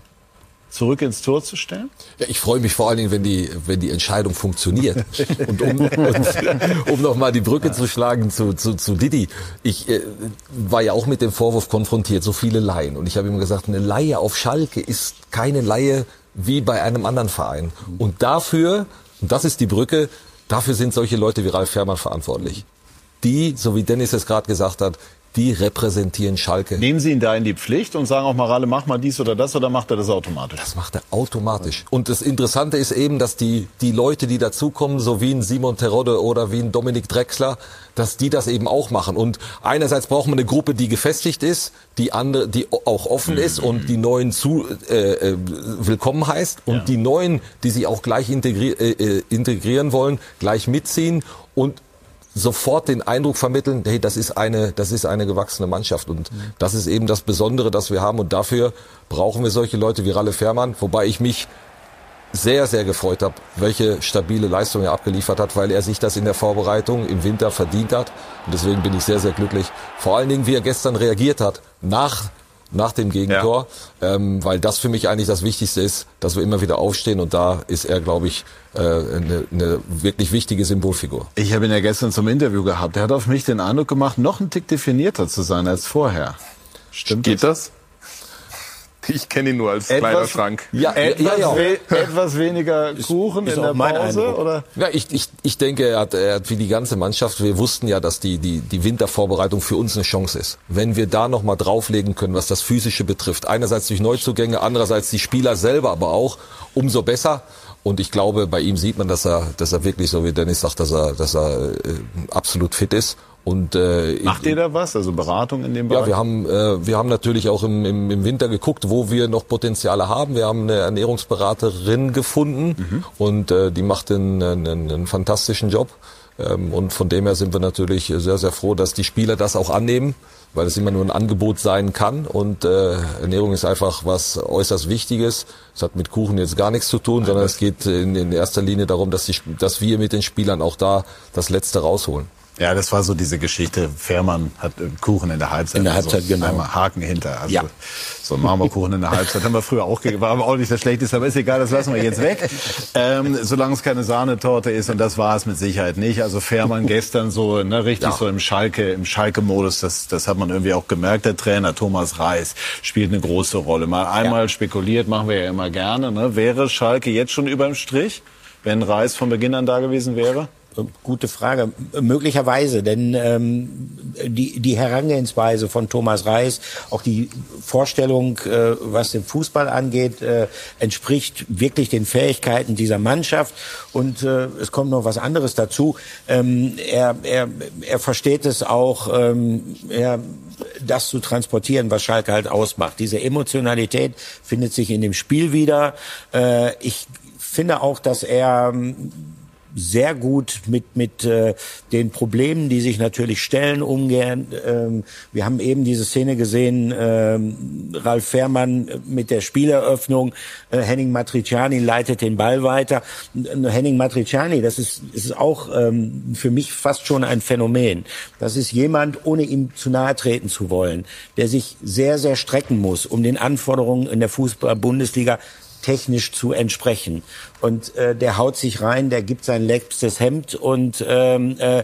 zurück ins Tor zu stellen? Ja, ich freue mich vor allen Dingen, wenn die, wenn die Entscheidung funktioniert. und um, und, um nochmal die Brücke zu schlagen zu, zu, zu Didi. Ich äh, war ja auch mit dem Vorwurf konfrontiert, so viele Laien. Und ich habe ihm gesagt, eine Laie auf Schalke ist keine Laie wie bei einem anderen Verein. Und dafür, und das ist die Brücke, dafür sind solche Leute wie Ralf Fährmann verantwortlich die, so wie Dennis es gerade gesagt hat, die repräsentieren Schalke. Nehmen Sie ihn da in die Pflicht und sagen auch mal, Ralle, mach mal dies oder das oder macht er das automatisch? Das macht er automatisch. Und das Interessante ist eben, dass die, die Leute, die dazukommen, so wie ein Simon Terodde oder wie ein Dominik Drexler, dass die das eben auch machen. Und einerseits brauchen wir eine Gruppe, die gefestigt ist, die andere, die auch offen ist und die Neuen zu äh, äh, willkommen heißt und ja. die Neuen, die sie auch gleich integri äh, äh integrieren wollen, gleich mitziehen und sofort den Eindruck vermitteln, hey, das ist eine, das ist eine gewachsene Mannschaft und das ist eben das Besondere, das wir haben und dafür brauchen wir solche Leute wie Ralle Fährmann, wobei ich mich sehr, sehr gefreut habe, welche stabile Leistung er abgeliefert hat, weil er sich das in der Vorbereitung im Winter verdient hat. Und deswegen bin ich sehr, sehr glücklich. Vor allen Dingen, wie er gestern reagiert hat, nach nach dem Gegentor, ja. ähm, weil das für mich eigentlich das Wichtigste ist, dass wir immer wieder aufstehen und da ist er, glaube ich, äh, eine, eine wirklich wichtige Symbolfigur. Ich habe ihn ja gestern zum Interview gehabt. Er hat auf mich den Eindruck gemacht, noch ein Tick definierter zu sein als vorher. Stimmt Geht das? das? Ich kenne ihn nur als etwas, kleiner Schrank. Ja, etwas, ja, ja. We etwas weniger Kuchen ist, ist in der Pause, oder? Ja, ich, ich, ich denke, er hat, er hat wie die ganze Mannschaft, wir wussten ja, dass die, die, die Wintervorbereitung für uns eine Chance ist. Wenn wir da nochmal drauflegen können, was das Physische betrifft, einerseits durch Neuzugänge, andererseits die Spieler selber, aber auch, umso besser. Und ich glaube, bei ihm sieht man, dass er, dass er wirklich, so wie Dennis sagt, dass er, dass er äh, absolut fit ist. Und, äh, Macht ihr da was, also Beratung in dem Bereich? Ja, wir haben, äh, wir haben natürlich auch im, im, im Winter geguckt, wo wir noch Potenziale haben. Wir haben eine Ernährungsberaterin gefunden mhm. und äh, die macht einen, einen, einen fantastischen Job. Ähm, und von dem her sind wir natürlich sehr, sehr froh, dass die Spieler das auch annehmen, weil es immer nur ein Angebot sein kann. Und äh, Ernährung ist einfach was äußerst Wichtiges. Es hat mit Kuchen jetzt gar nichts zu tun, sondern es geht in, in erster Linie darum, dass, die, dass wir mit den Spielern auch da das Letzte rausholen. Ja, das war so diese Geschichte. Fährmann hat Kuchen in der Halbzeit. In der Halbzeit, also genau. Einmal Haken hinter. Also ja. So Marmorkuchen in der Halbzeit haben wir früher auch gegeben. War aber auch nicht das Schlechteste, aber ist egal, das lassen wir jetzt weg. Ähm, solange es keine Sahnetorte ist und das war es mit Sicherheit nicht. Also Fährmann gestern so, ne, richtig ja. so im Schalke, im Schalke-Modus, das, das hat man irgendwie auch gemerkt. Der Trainer Thomas Reis spielt eine große Rolle. Mal einmal ja. spekuliert, machen wir ja immer gerne. Ne? Wäre Schalke jetzt schon überm Strich, wenn Reis von Beginn an da gewesen wäre? Gute Frage. Möglicherweise, denn ähm, die, die Herangehensweise von Thomas Reis, auch die Vorstellung, äh, was den Fußball angeht, äh, entspricht wirklich den Fähigkeiten dieser Mannschaft. Und äh, es kommt noch was anderes dazu. Ähm, er, er, er versteht es auch, ähm, er, das zu transportieren, was Schalke halt ausmacht. Diese Emotionalität findet sich in dem Spiel wieder. Äh, ich finde auch, dass er sehr gut mit mit äh, den Problemen, die sich natürlich stellen, umgehen. Ähm, wir haben eben diese Szene gesehen, ähm, Ralf Fährmann mit der Spieleröffnung, äh, Henning Matriciani leitet den Ball weiter. Henning Matriciani, das ist ist auch ähm, für mich fast schon ein Phänomen. Das ist jemand, ohne ihm zu nahe treten zu wollen, der sich sehr sehr strecken muss, um den Anforderungen in der Fußball-Bundesliga technisch zu entsprechen. Und äh, der haut sich rein, der gibt sein letztes Hemd und ähm, äh,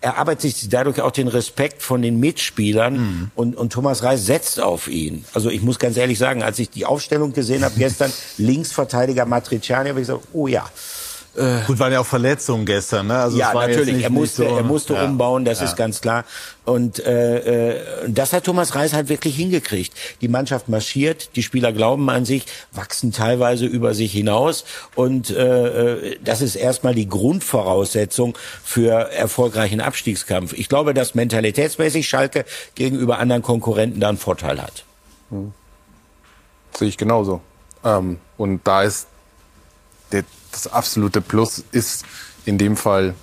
er arbeitet sich dadurch auch den Respekt von den Mitspielern mhm. und, und Thomas Reis setzt auf ihn. Also ich muss ganz ehrlich sagen, als ich die Aufstellung gesehen habe gestern, Linksverteidiger Matriciani, habe ich gesagt, oh ja, Gut, waren ja auch Verletzungen gestern, ne? Also ja, natürlich. Nicht, er musste, so, er musste ja. umbauen, das ja. ist ganz klar. Und äh, äh, das hat Thomas Reis halt wirklich hingekriegt. Die Mannschaft marschiert, die Spieler glauben an sich, wachsen teilweise über sich hinaus. Und äh, äh das ist erstmal die Grundvoraussetzung für erfolgreichen Abstiegskampf. Ich glaube, dass mentalitätsmäßig Schalke gegenüber anderen Konkurrenten da einen Vorteil hat. Hm. Sehe ich genauso. Ähm, und da ist der das absolute Plus ist in dem Fall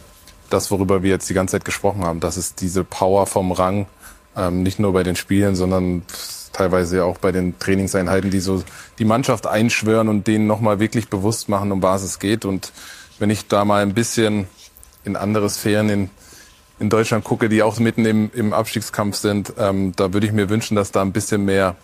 das, worüber wir jetzt die ganze Zeit gesprochen haben. Das ist diese Power vom Rang, ähm, nicht nur bei den Spielen, sondern teilweise auch bei den Trainingseinheiten, die so die Mannschaft einschwören und denen nochmal wirklich bewusst machen, um was es geht. Und wenn ich da mal ein bisschen in andere Sphären in, in Deutschland gucke, die auch mitten im, im Abstiegskampf sind, ähm, da würde ich mir wünschen, dass da ein bisschen mehr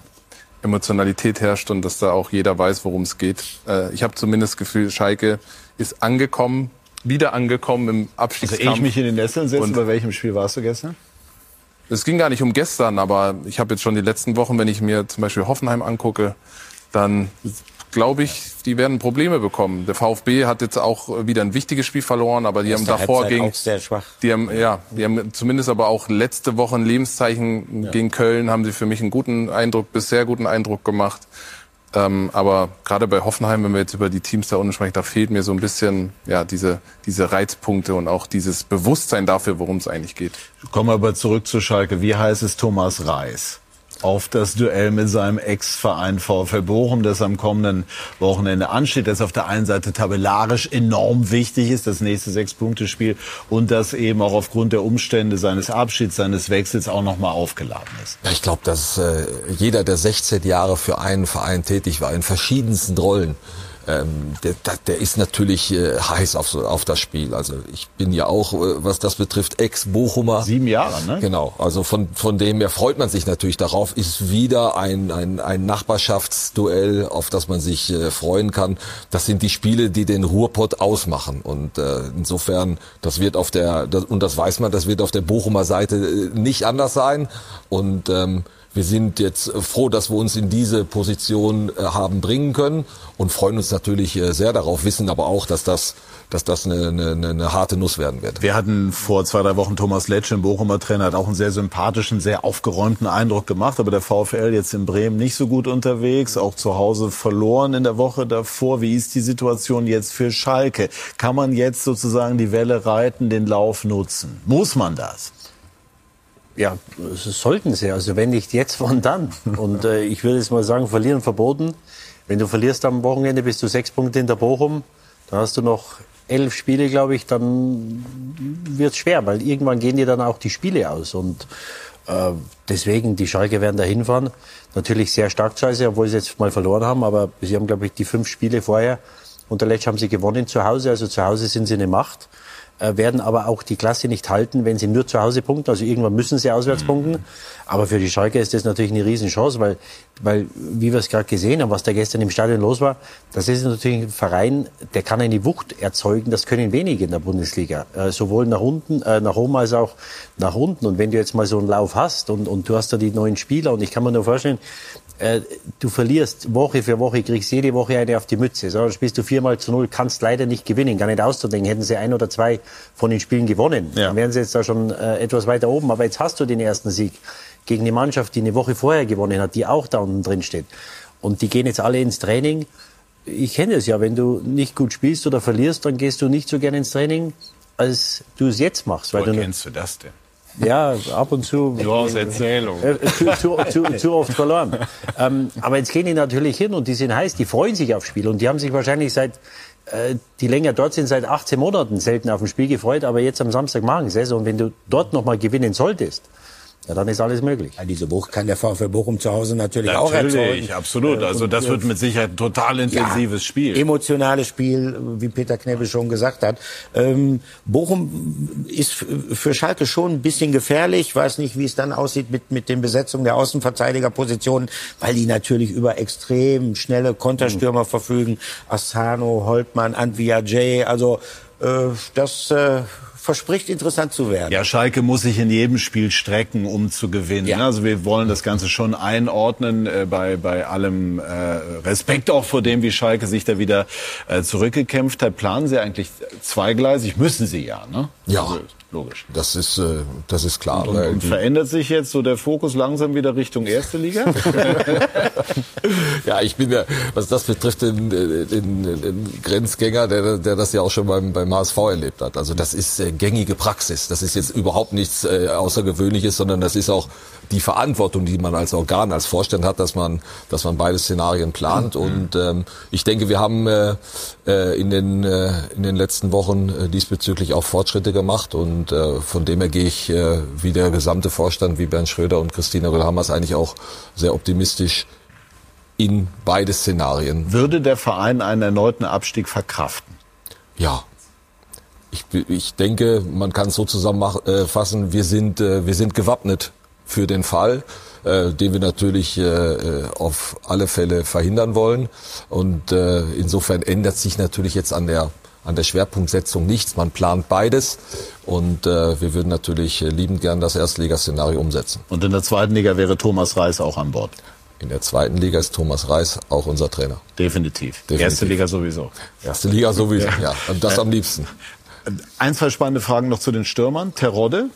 Emotionalität herrscht und dass da auch jeder weiß, worum es geht. Äh, ich habe zumindest das Gefühl, Schalke ist angekommen, wieder angekommen im Abstiegskampf. Also ich mich in den Nesseln setzen, bei welchem Spiel warst du gestern? Es ging gar nicht um gestern, aber ich habe jetzt schon die letzten Wochen, wenn ich mir zum Beispiel Hoffenheim angucke, dann glaube ich, die werden Probleme bekommen. Der VfB hat jetzt auch wieder ein wichtiges Spiel verloren, aber die haben davor Halbzeit gegen, sehr schwach. die haben, ja, die haben zumindest aber auch letzte Woche ein Lebenszeichen ja. gegen Köln, haben sie für mich einen guten Eindruck, bisher guten Eindruck gemacht. Ähm, aber gerade bei Hoffenheim, wenn wir jetzt über die Teams da unten sprechen, da fehlt mir so ein bisschen ja diese diese Reizpunkte und auch dieses Bewusstsein dafür, worum es eigentlich geht. Kommen wir aber zurück zu Schalke. Wie heißt es Thomas Reis? Auf das Duell mit seinem Ex-Verein VfL Bochum, das am kommenden Wochenende ansteht, das auf der einen Seite tabellarisch enorm wichtig ist, das nächste Sechs-Punkte-Spiel und das eben auch aufgrund der Umstände seines Abschieds, seines Wechsels auch nochmal aufgeladen ist. Ich glaube, dass äh, jeder, der 16 Jahre für einen Verein tätig war, in verschiedensten Rollen, ähm, der, der ist natürlich äh, heiß auf, so, auf das Spiel. Also ich bin ja auch, äh, was das betrifft, Ex-Bochumer. Sieben Jahre, ne? Genau. Also von, von dem her freut man sich natürlich darauf. Ist wieder ein, ein, ein Nachbarschaftsduell, auf das man sich äh, freuen kann. Das sind die Spiele, die den Ruhrpott ausmachen. Und äh, insofern, das wird auf der, das, und das weiß man, das wird auf der Bochumer Seite äh, nicht anders sein. Und ähm, wir sind jetzt froh, dass wir uns in diese Position äh, haben bringen können und freuen uns natürlich äh, sehr darauf, wissen aber auch, dass das, dass das eine, eine, eine harte Nuss werden wird. Wir hatten vor zwei, drei Wochen Thomas Letsch, ein Bochumer Trainer, hat auch einen sehr sympathischen, sehr aufgeräumten Eindruck gemacht, aber der VfL jetzt in Bremen nicht so gut unterwegs, auch zu Hause verloren in der Woche davor. Wie ist die Situation jetzt für Schalke? Kann man jetzt sozusagen die Welle reiten, den Lauf nutzen? Muss man das? Ja, sollten sie. Also wenn nicht jetzt, wann dann? Und äh, ich würde jetzt mal sagen, verlieren verboten. Wenn du verlierst am Wochenende, bist du sechs Punkte in der Bochum. Dann hast du noch elf Spiele, glaube ich. Dann wird es schwer, weil irgendwann gehen dir dann auch die Spiele aus. Und äh, deswegen, die Schalke werden da hinfahren. Natürlich sehr stark scheiße, obwohl sie jetzt mal verloren haben. Aber sie haben, glaube ich, die fünf Spiele vorher. Und der Letsch haben sie gewonnen zu Hause. Also zu Hause sind sie eine Macht. Äh, werden aber auch die Klasse nicht halten, wenn sie nur zu Hause punkten. Also irgendwann müssen sie auswärts mhm. punkten. Aber für die Schalke ist das natürlich eine Riesenchance, weil, weil wie wir es gerade gesehen haben, was da gestern im Stadion los war, das ist natürlich ein Verein, der kann eine Wucht erzeugen. Das können wenige in der Bundesliga. Äh, sowohl nach unten, äh, nach oben als auch nach unten. Und wenn du jetzt mal so einen Lauf hast und, und du hast da die neuen Spieler und ich kann mir nur vorstellen, äh, du verlierst Woche für Woche, kriegst jede Woche eine auf die Mütze. Dann spielst du viermal zu null, kannst leider nicht gewinnen, gar nicht auszudenken. Hätten sie ein oder zwei von den Spielen gewonnen, ja. dann wären sie jetzt da schon äh, etwas weiter oben. Aber jetzt hast du den ersten Sieg gegen eine Mannschaft, die eine Woche vorher gewonnen hat, die auch da unten drin steht. Und die gehen jetzt alle ins Training. Ich kenne es ja, wenn du nicht gut spielst oder verlierst, dann gehst du nicht so gerne ins Training, als du es jetzt machst. Weil Wo du kennst du das denn? Ja, ab und zu. Nur aus Erzählung. Äh, zu, zu, zu, zu, oft verloren. ähm, aber jetzt gehen die natürlich hin und die sind heiß, die freuen sich aufs Spiel und die haben sich wahrscheinlich seit, äh, die länger dort sind, seit 18 Monaten selten auf ein Spiel gefreut, aber jetzt am Samstag machen sie es und wenn du dort nochmal gewinnen solltest, ja, dann ist alles möglich. Ja, diese Wucht kann der VfL Bochum zu Hause natürlich, natürlich auch erzeugen. Natürlich, absolut. Also das wird mit Sicherheit ein total intensives ja, Spiel. Emotionales Spiel, wie Peter Knebel schon gesagt hat. Ähm, Bochum ist für Schalke schon ein bisschen gefährlich. Ich weiß nicht, wie es dann aussieht mit, mit den Besetzungen der Außenverteidigerpositionen, weil die natürlich über extrem schnelle Konterstürmer mhm. verfügen. Asano, Holtmann, Antvia J. Also Äh, das äh, verspricht interessant zu werden. Ja, Schalke muss sich in jedem Spiel strecken, um zu gewinnen. Ja. Also wir wollen das Ganze schon einordnen äh, bei, bei allem äh, Respekt auch vor dem, wie Schalke sich da wieder äh, zurückgekämpft hat. Planen Sie eigentlich zweigleisig? Müssen Sie ja, ne? Ja. Also, logisch. Das ist, äh, das ist klar. Und, und, verändert sich jetzt so der Fokus langsam wieder Richtung erste Liga? ja, ich bin ja, was das betrifft, ein, ein, ein Grenzgänger, der, der das ja auch schon beim, beim HSV erlebt hat. Also das ist äh, gängige Praxis. Das ist jetzt überhaupt nichts äh, Außergewöhnliches, sondern das ist auch die Verantwortung, die man als Organ, als Vorstand hat, dass man, dass man beide Szenarien plant. Mhm. Und ähm, ich denke, wir haben äh, äh in den äh, in den letzten Wochen äh, diesbezüglich auch Fortschritte gemacht und äh, von dem her gehe ich äh, wie der gesamte Vorstand, wie Bernd Schröder und Christina Röhlhammers eigentlich auch sehr optimistisch in beide Szenarien. Würde der Verein einen erneuten Abstieg verkraften? Ja, ich, ich denke, man kann es so zusammenfassen, wir sind, äh, wir sind gewappnet für den Fall, äh, den wir natürlich äh, äh, auf alle Fälle verhindern wollen. Und äh, insofern ändert sich natürlich jetzt an der an der Schwerpunktsetzung nichts. Man plant beides und äh, wir würden natürlich liebend gern das Erstligaszenario umsetzen. Und in der zweiten Liga wäre Thomas Reis auch an Bord? In der zweiten Liga ist Thomas Reis auch unser Trainer. Definitiv. Definitiv. Erste Liga sowieso. Erste Liga sowieso, ja. ja. Und das am liebsten. Ein, zwei spannende Fragen noch zu den Stürmern. Terodde,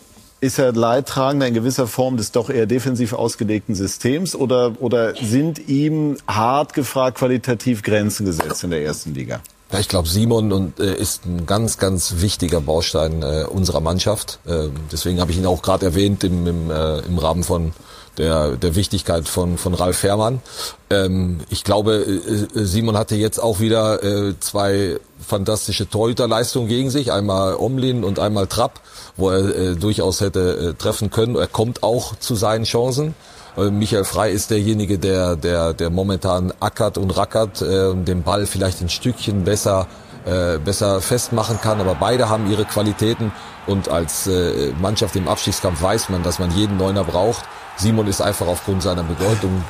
ist er Leidtragender in gewisser Form des doch eher defensiv ausgelegten Systems oder, oder sind ihm hart gefragt qualitativ Grenzen gesetzt in der ersten Liga? Ich glaube, Simon äh, ist ein ganz, ganz wichtiger Baustein äh, unserer Mannschaft. Äh, deswegen habe ich ihn auch gerade erwähnt im, im, äh, im Rahmen von der, der Wichtigkeit von, von Ralf Fährmann. Ähm, ich glaube, äh, äh, Simon hatte jetzt auch wieder äh, zwei fantastische Torhüterleistungen gegen sich, einmal Omlin und einmal Trapp, wo er äh, durchaus hätte äh, treffen können. Er kommt auch zu seinen Chancen. Äh, Michael Frei ist derjenige, der, der, der momentan ackert und rackert, äh, den Ball vielleicht ein Stückchen besser äh, besser festmachen kann. Aber beide haben ihre Qualitäten und als äh, Mannschaft im Abstiegskampf weiß man, dass man jeden Neuner braucht. Simon ist einfach aufgrund seiner Bedeutung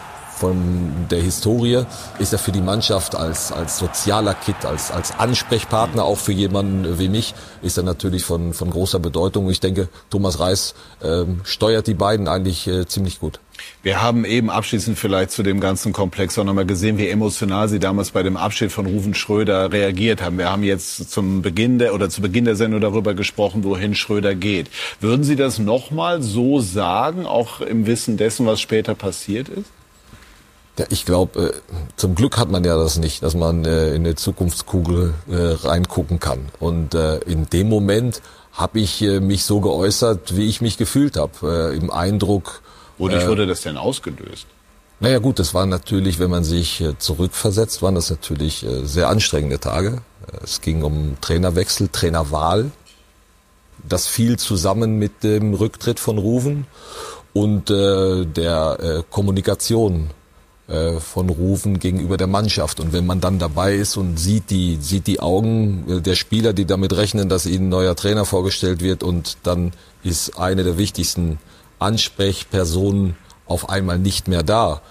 von der Historie ist er für die Mannschaft als, als sozialer Kit, als, als Ansprechpartner auch für jemanden wie mich, ist er natürlich von, von großer Bedeutung. Ich denke, Thomas Reis ähm, steuert die beiden eigentlich äh, ziemlich gut. Wir haben eben abschließend vielleicht zu dem ganzen Komplex auch nochmal gesehen, wie emotional Sie damals bei dem Abschied von Ruven Schröder reagiert haben. Wir haben jetzt zum Beginn der oder zu Beginn der Sendung darüber gesprochen, wohin Schröder geht. Würden Sie das nochmal so sagen, auch im Wissen dessen, was später passiert ist? Ja, ich glaube, äh, zum Glück hat man ja das nicht, dass man äh, in eine Zukunftskugel äh, reingucken kann. Und äh, in dem Moment habe ich äh, mich so geäußert, wie ich mich gefühlt habe, äh, im Eindruck. Wodurch wurde das denn ausgelöst? Naja gut, das war natürlich, wenn man sich zurückversetzt, waren das natürlich sehr anstrengende Tage. Es ging um Trainerwechsel, Trainerwahl. Das fiel zusammen mit dem Rücktritt von Ruven und der Kommunikation von Rufen gegenüber der Mannschaft. Und wenn man dann dabei ist und sieht die, sieht die Augen äh, der Spieler, die damit rechnen, dass ihnen ein neuer Trainer vorgestellt wird und dann ist eine der wichtigsten Ansprechpersonen auf einmal nicht mehr da,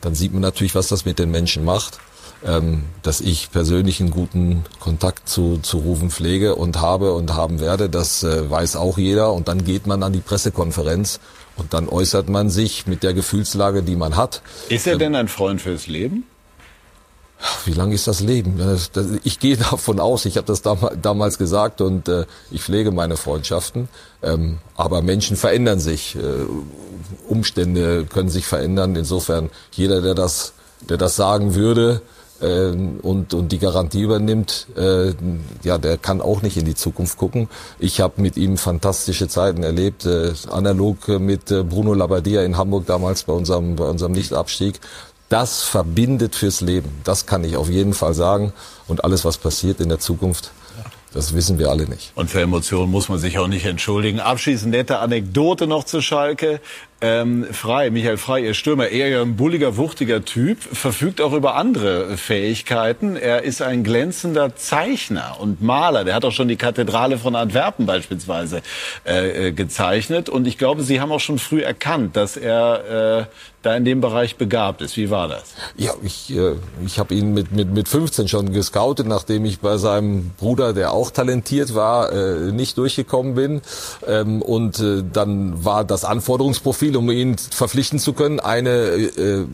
dann sieht man natürlich, was das mit den Menschen macht. Ähm, dass ich persönlich einen guten Kontakt zu, zu Rufen pflege und habe und haben werde, das äh, weiß auch jeder. Und dann geht man an die Pressekonferenz und dann äußert man sich mit der Gefühlslage, die man hat. Ist er denn ein Freund fürs Leben? Wie lang ist das Leben? Ich gehe davon aus, ich habe das damals gesagt und äh, ich pflege meine Freundschaften. Ähm, aber Menschen verändern sich, äh, Umstände können sich verändern. Insofern jeder, der das, der das sagen würde, und, und die Garantie übernimmt, äh, ja, der kann auch nicht in die Zukunft gucken. Ich habe mit ihm fantastische Zeiten erlebt, äh, analog mit äh, Bruno Labbadia in Hamburg damals bei unserem, bei unserem Nichtabstieg. Das verbindet fürs Leben. Das kann ich auf jeden Fall sagen. Und alles, was passiert in der Zukunft, das wissen wir alle nicht. Und für Emotionen muss man sich auch nicht entschuldigen. Abschließend nette Anekdote noch zu Schalke. Ähm, Frei, Michael Frei, ihr Stürmer, eher ein bulliger, wuchtiger Typ, verfügt auch über andere Fähigkeiten. Er ist ein glänzender Zeichner und Maler. Der hat auch schon die Kathedrale von Antwerpen beispielsweise äh, äh gezeichnet. Und ich glaube, Sie haben auch schon früh erkannt, dass er äh, da in dem Bereich begabt ist. Wie war das? Ja, ich, äh, ich habe ihn mit, mit, mit 15 schon gescoutet, nachdem ich bei seinem Bruder, der auch talentiert war, äh, nicht durchgekommen bin. Ähm, und dann war das Anforderungsprofil, um ihn verpflichten zu können, eine äh,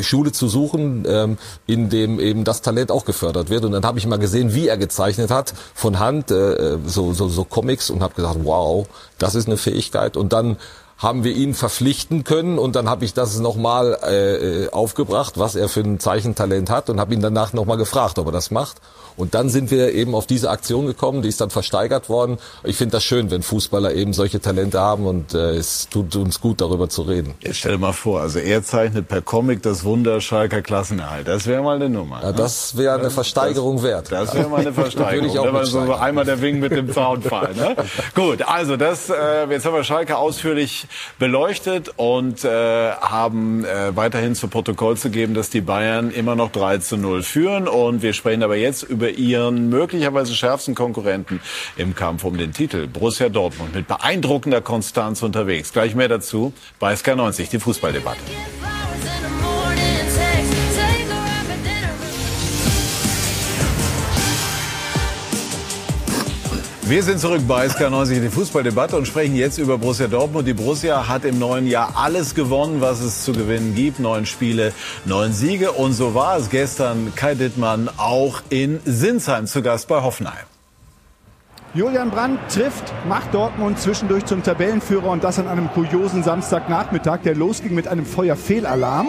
Schule zu suchen, ähm, in dem eben das Talent auch gefördert wird. Und dann habe ich mal gesehen, wie er gezeichnet hat, von Hand, äh, so, so, so Comics und habe gesagt, wow, das ist eine Fähigkeit. Und dann haben wir ihn verpflichten können und dann habe ich das nochmal äh, aufgebracht, was er für ein Zeichentalent hat und habe ihn danach nochmal gefragt, ob er das macht. Und dann sind wir eben auf diese Aktion gekommen, die ist dann versteigert worden. Ich finde das schön, wenn Fußballer eben solche Talente haben und äh, es tut uns gut, darüber zu reden. Jetzt stell dir mal vor, also er zeichnet per Comic das Wunder Schalker Klassenerhalt. Das wäre mal eine Nummer. Ja, das wäre eine Versteigerung das, wert. Das wäre mal eine Versteigerung. Würde ich auch so einmal der Wing mit dem Zaunfall. Ne? gut, also das, äh, jetzt haben wir Schalke ausführlich beleuchtet und äh, haben äh, weiterhin zu Protokoll zu geben, dass die Bayern immer noch 3 zu 0 führen. Und wir sprechen aber jetzt über ihren möglicherweise schärfsten Konkurrenten im Kampf um den Titel. Borussia Dortmund mit beeindruckender Konstanz unterwegs. Gleich mehr dazu bei SK90, die Fußballdebatte. Wir sind zurück bei SK90 in die Fußballdebatte und sprechen jetzt über Borussia Dortmund. Die Borussia hat im neuen Jahr alles gewonnen, was es zu gewinnen gibt. Neun Spiele, neun Siege. Und so war es gestern Kai Dittmann auch in Sinsheim zu Gast bei Hoffenheim. Julian Brandt trifft, macht Dortmund zwischendurch zum Tabellenführer und das an einem kuriosen Samstagnachmittag, der losging mit einem Feuerfehlalarm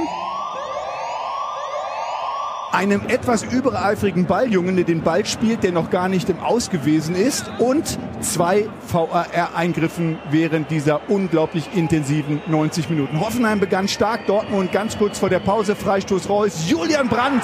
einem etwas übereifrigen Balljungen, der den Ball spielt, der noch gar nicht im Aus gewesen ist und zwei VAR-Eingriffen während dieser unglaublich intensiven 90 Minuten. Hoffenheim begann stark, Dortmund ganz kurz vor der Pause, Freistoß Reus, Julian Brandt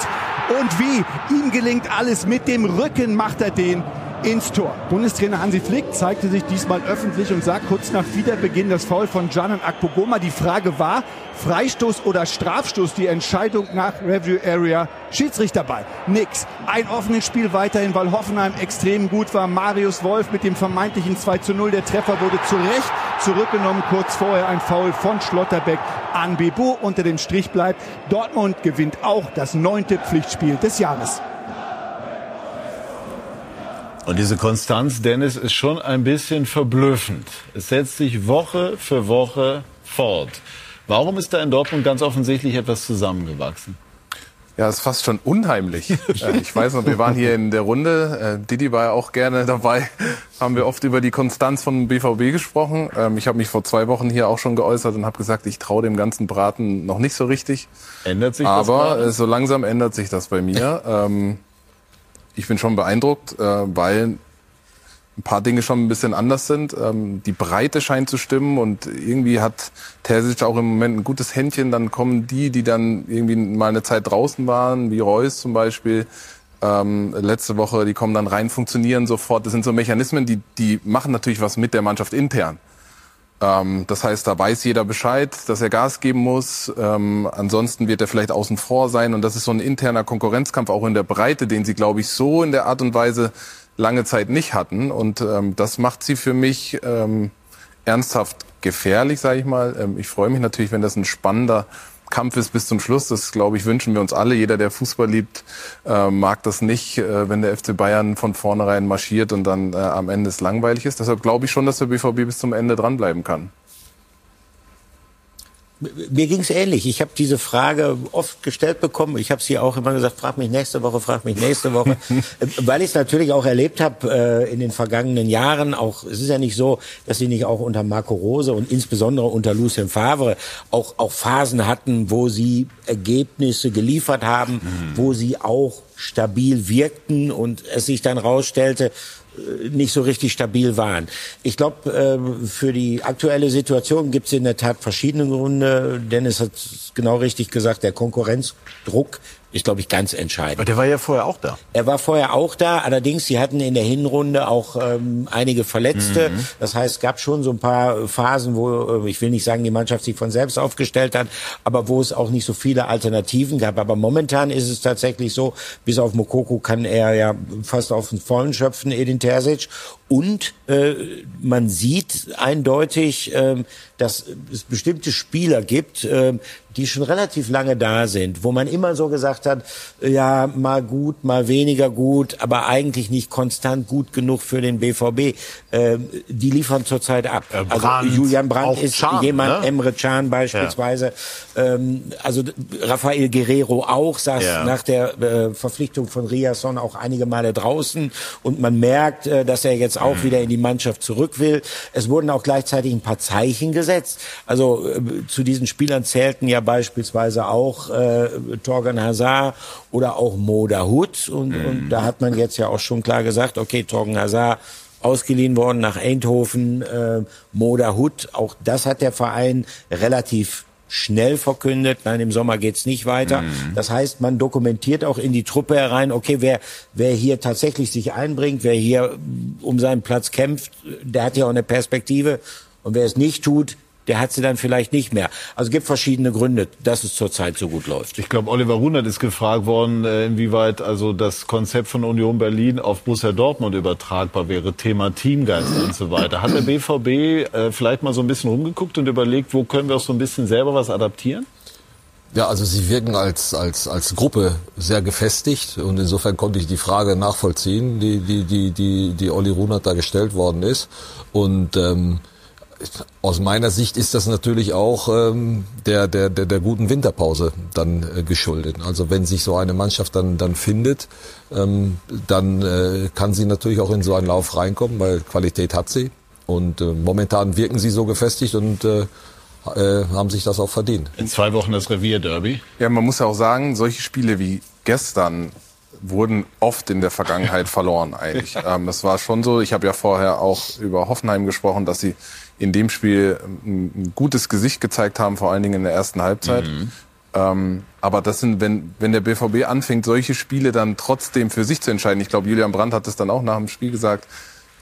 und wie ihm gelingt alles mit dem Rücken macht er den ins Tor. Bundestrainer Hansi Flick zeigte sich diesmal öffentlich und sagt kurz nach Wiederbeginn das Foul von Canan Akpogoma. Die Frage war, Freistoß oder Strafstoß, die Entscheidung nach Review Area, Schiedsrichterball. Nix. Ein offenes Spiel weiterhin, weil Hoffenheim extrem gut war. Marius Wolf mit dem vermeintlichen 2 zu 0. Der Treffer wurde zu Recht zurückgenommen. Kurz vorher ein Foul von Schlotterbeck an Bebu. Unter dem Strich bleibt. Dortmund gewinnt auch das neunte Pflichtspiel des Jahres. Und diese Konstanz, Dennis, ist schon ein bisschen verblüffend. Es setzt sich Woche für Woche fort. Warum ist da in Dortmund ganz offensichtlich etwas zusammengewachsen? Ja, ist fast schon unheimlich. Äh, ich weiß noch, wir waren hier in der Runde. Äh, Didi war ja auch gerne dabei. Haben wir oft über die Konstanz von BVB gesprochen. Ähm, ich habe mich vor zwei Wochen hier auch schon geäußert und habe gesagt, ich traue dem ganzen Braten noch nicht so richtig. Ändert sich das? Aber gerade? so langsam ändert sich das bei mir. Ich bin schon beeindruckt, äh, weil ein paar Dinge schon ein bisschen anders sind. Ähm, die Breite scheint zu stimmen und irgendwie hat Terzic auch im Moment ein gutes Händchen. Dann kommen die, die dann irgendwie mal eine Zeit draußen waren, wie Reus zum Beispiel, ähm, letzte Woche, die kommen dann rein, funktionieren sofort. Das sind so Mechanismen, die, die machen natürlich was mit der Mannschaft intern. Ähm, das heißt, da weiß jeder Bescheid, dass er Gas geben muss. Ähm, ansonsten wird er vielleicht außen vor sein. Und das ist so ein interner Konkurrenzkampf auch in der Breite, den sie, glaube ich, so in der Art und Weise lange Zeit nicht hatten. Und ähm, das macht sie für mich ähm, ernsthaft gefährlich, sage ich mal. Ähm, ich freue mich natürlich, wenn das ein spannender Kampf ist bis zum Schluss. Das, glaube ich, wünschen wir uns alle. Jeder, der Fußball liebt, äh, mag das nicht, äh, wenn der FC Bayern von vornherein marschiert und dann äh, am Ende es langweilig ist. Deshalb glaube ich schon, dass der BVB bis zum Ende dranbleiben kann. Mir ging es ähnlich. Ich habe diese Frage oft gestellt bekommen. Ich habe sie auch immer gesagt, frag mich nächste Woche, frag mich nächste Woche. Weil ich es natürlich auch erlebt habe äh, in den vergangenen Jahren. Auch Es ist ja nicht so, dass sie nicht auch unter Marco Rose und insbesondere unter Lucien Favre auch, auch Phasen hatten, wo sie Ergebnisse geliefert haben, mhm. wo sie auch stabil wirkten und es sich dann rausstellte, nicht so richtig stabil waren. Ich glaube, äh, für die aktuelle Situation gibt es in der Tat verschiedene Gründe. Dennis hat genau richtig gesagt, der Konkurrenzdruck ist, glaube ich, ganz entscheidend. Aber der war ja vorher auch da. Er war vorher auch da, allerdings, sie hatten in der Hinrunde auch ähm, einige Verletzte. Mhm. Das heißt, es gab schon so ein paar Phasen, wo, äh, ich will nicht sagen, die Mannschaft sich von selbst aufgestellt hat, aber wo es auch nicht so viele Alternativen gab. Aber momentan ist es tatsächlich so, bis auf Mokoko kann er ja fast auf den Vollen schöpfen, Edin Terzic. Und äh, man sieht eindeutig, äh, dass es bestimmte Spieler gibt, äh, die schon relativ lange da sind, wo man immer so gesagt hat, ja, mal gut, mal weniger gut, aber eigentlich nicht konstant gut genug für den BVB. Äh, die liefern zurzeit ab. Äh, Brandt, also Julian Brandt ist Can, jemand, ne? Emre Can beispielsweise, ja. ähm, also Rafael Guerrero auch, saß ja. nach der äh, Verpflichtung von Riasson auch einige Male draußen und man merkt, äh, dass er jetzt auch mhm. wieder in die Mannschaft zurück will. Es wurden auch gleichzeitig ein paar Zeichen gesetzt. Also äh, zu diesen Spielern zählten ja beispielsweise auch äh, Torgan Hazard oder auch Moda Hut. Und, mhm. und da hat man jetzt ja auch schon klar gesagt, okay, Torgan Hazard ausgeliehen worden nach Eindhoven, äh, Moda Hut, auch das hat der Verein relativ schnell verkündet, nein, im Sommer geht's nicht weiter. Mhm. Das heißt, man dokumentiert auch in die Truppe herein, okay, wer, wer hier tatsächlich sich einbringt, wer hier um seinen Platz kämpft, der hat ja auch eine Perspektive. Und wer es nicht tut, der hat sie dann vielleicht nicht mehr. Also es gibt verschiedene Gründe, dass es zurzeit so gut läuft. Ich glaube, Oliver Runert ist gefragt worden, äh, inwieweit also das Konzept von Union Berlin auf Borussia Dortmund übertragbar wäre, Thema Teamgeist und so weiter. Hat der BVB äh, vielleicht mal so ein bisschen rumgeguckt und überlegt, wo können wir auch so ein bisschen selber was adaptieren? Ja, also sie wirken als, als, als Gruppe sehr gefestigt und insofern konnte ich die Frage nachvollziehen, die, die, die, die, die Olli Runert da gestellt worden ist. Und ähm, aus meiner Sicht ist das natürlich auch ähm, der, der, der, der guten Winterpause dann äh, geschuldet. Also wenn sich so eine Mannschaft dann, dann findet, ähm, dann äh, kann sie natürlich auch in so einen Lauf reinkommen, weil Qualität hat sie. Und äh, momentan wirken sie so gefestigt und äh, äh, haben sich das auch verdient. In zwei Wochen das Revierderby. Ja, man muss ja auch sagen, solche Spiele wie gestern wurden oft in der Vergangenheit verloren eigentlich. Ähm, das war schon so. Ich habe ja vorher auch über Hoffenheim gesprochen, dass sie in dem Spiel ein gutes Gesicht gezeigt haben, vor allen Dingen in der ersten Halbzeit. Mhm. Ähm, aber das sind, wenn, wenn der BVB anfängt, solche Spiele dann trotzdem für sich zu entscheiden, ich glaube, Julian Brandt hat es dann auch nach dem Spiel gesagt,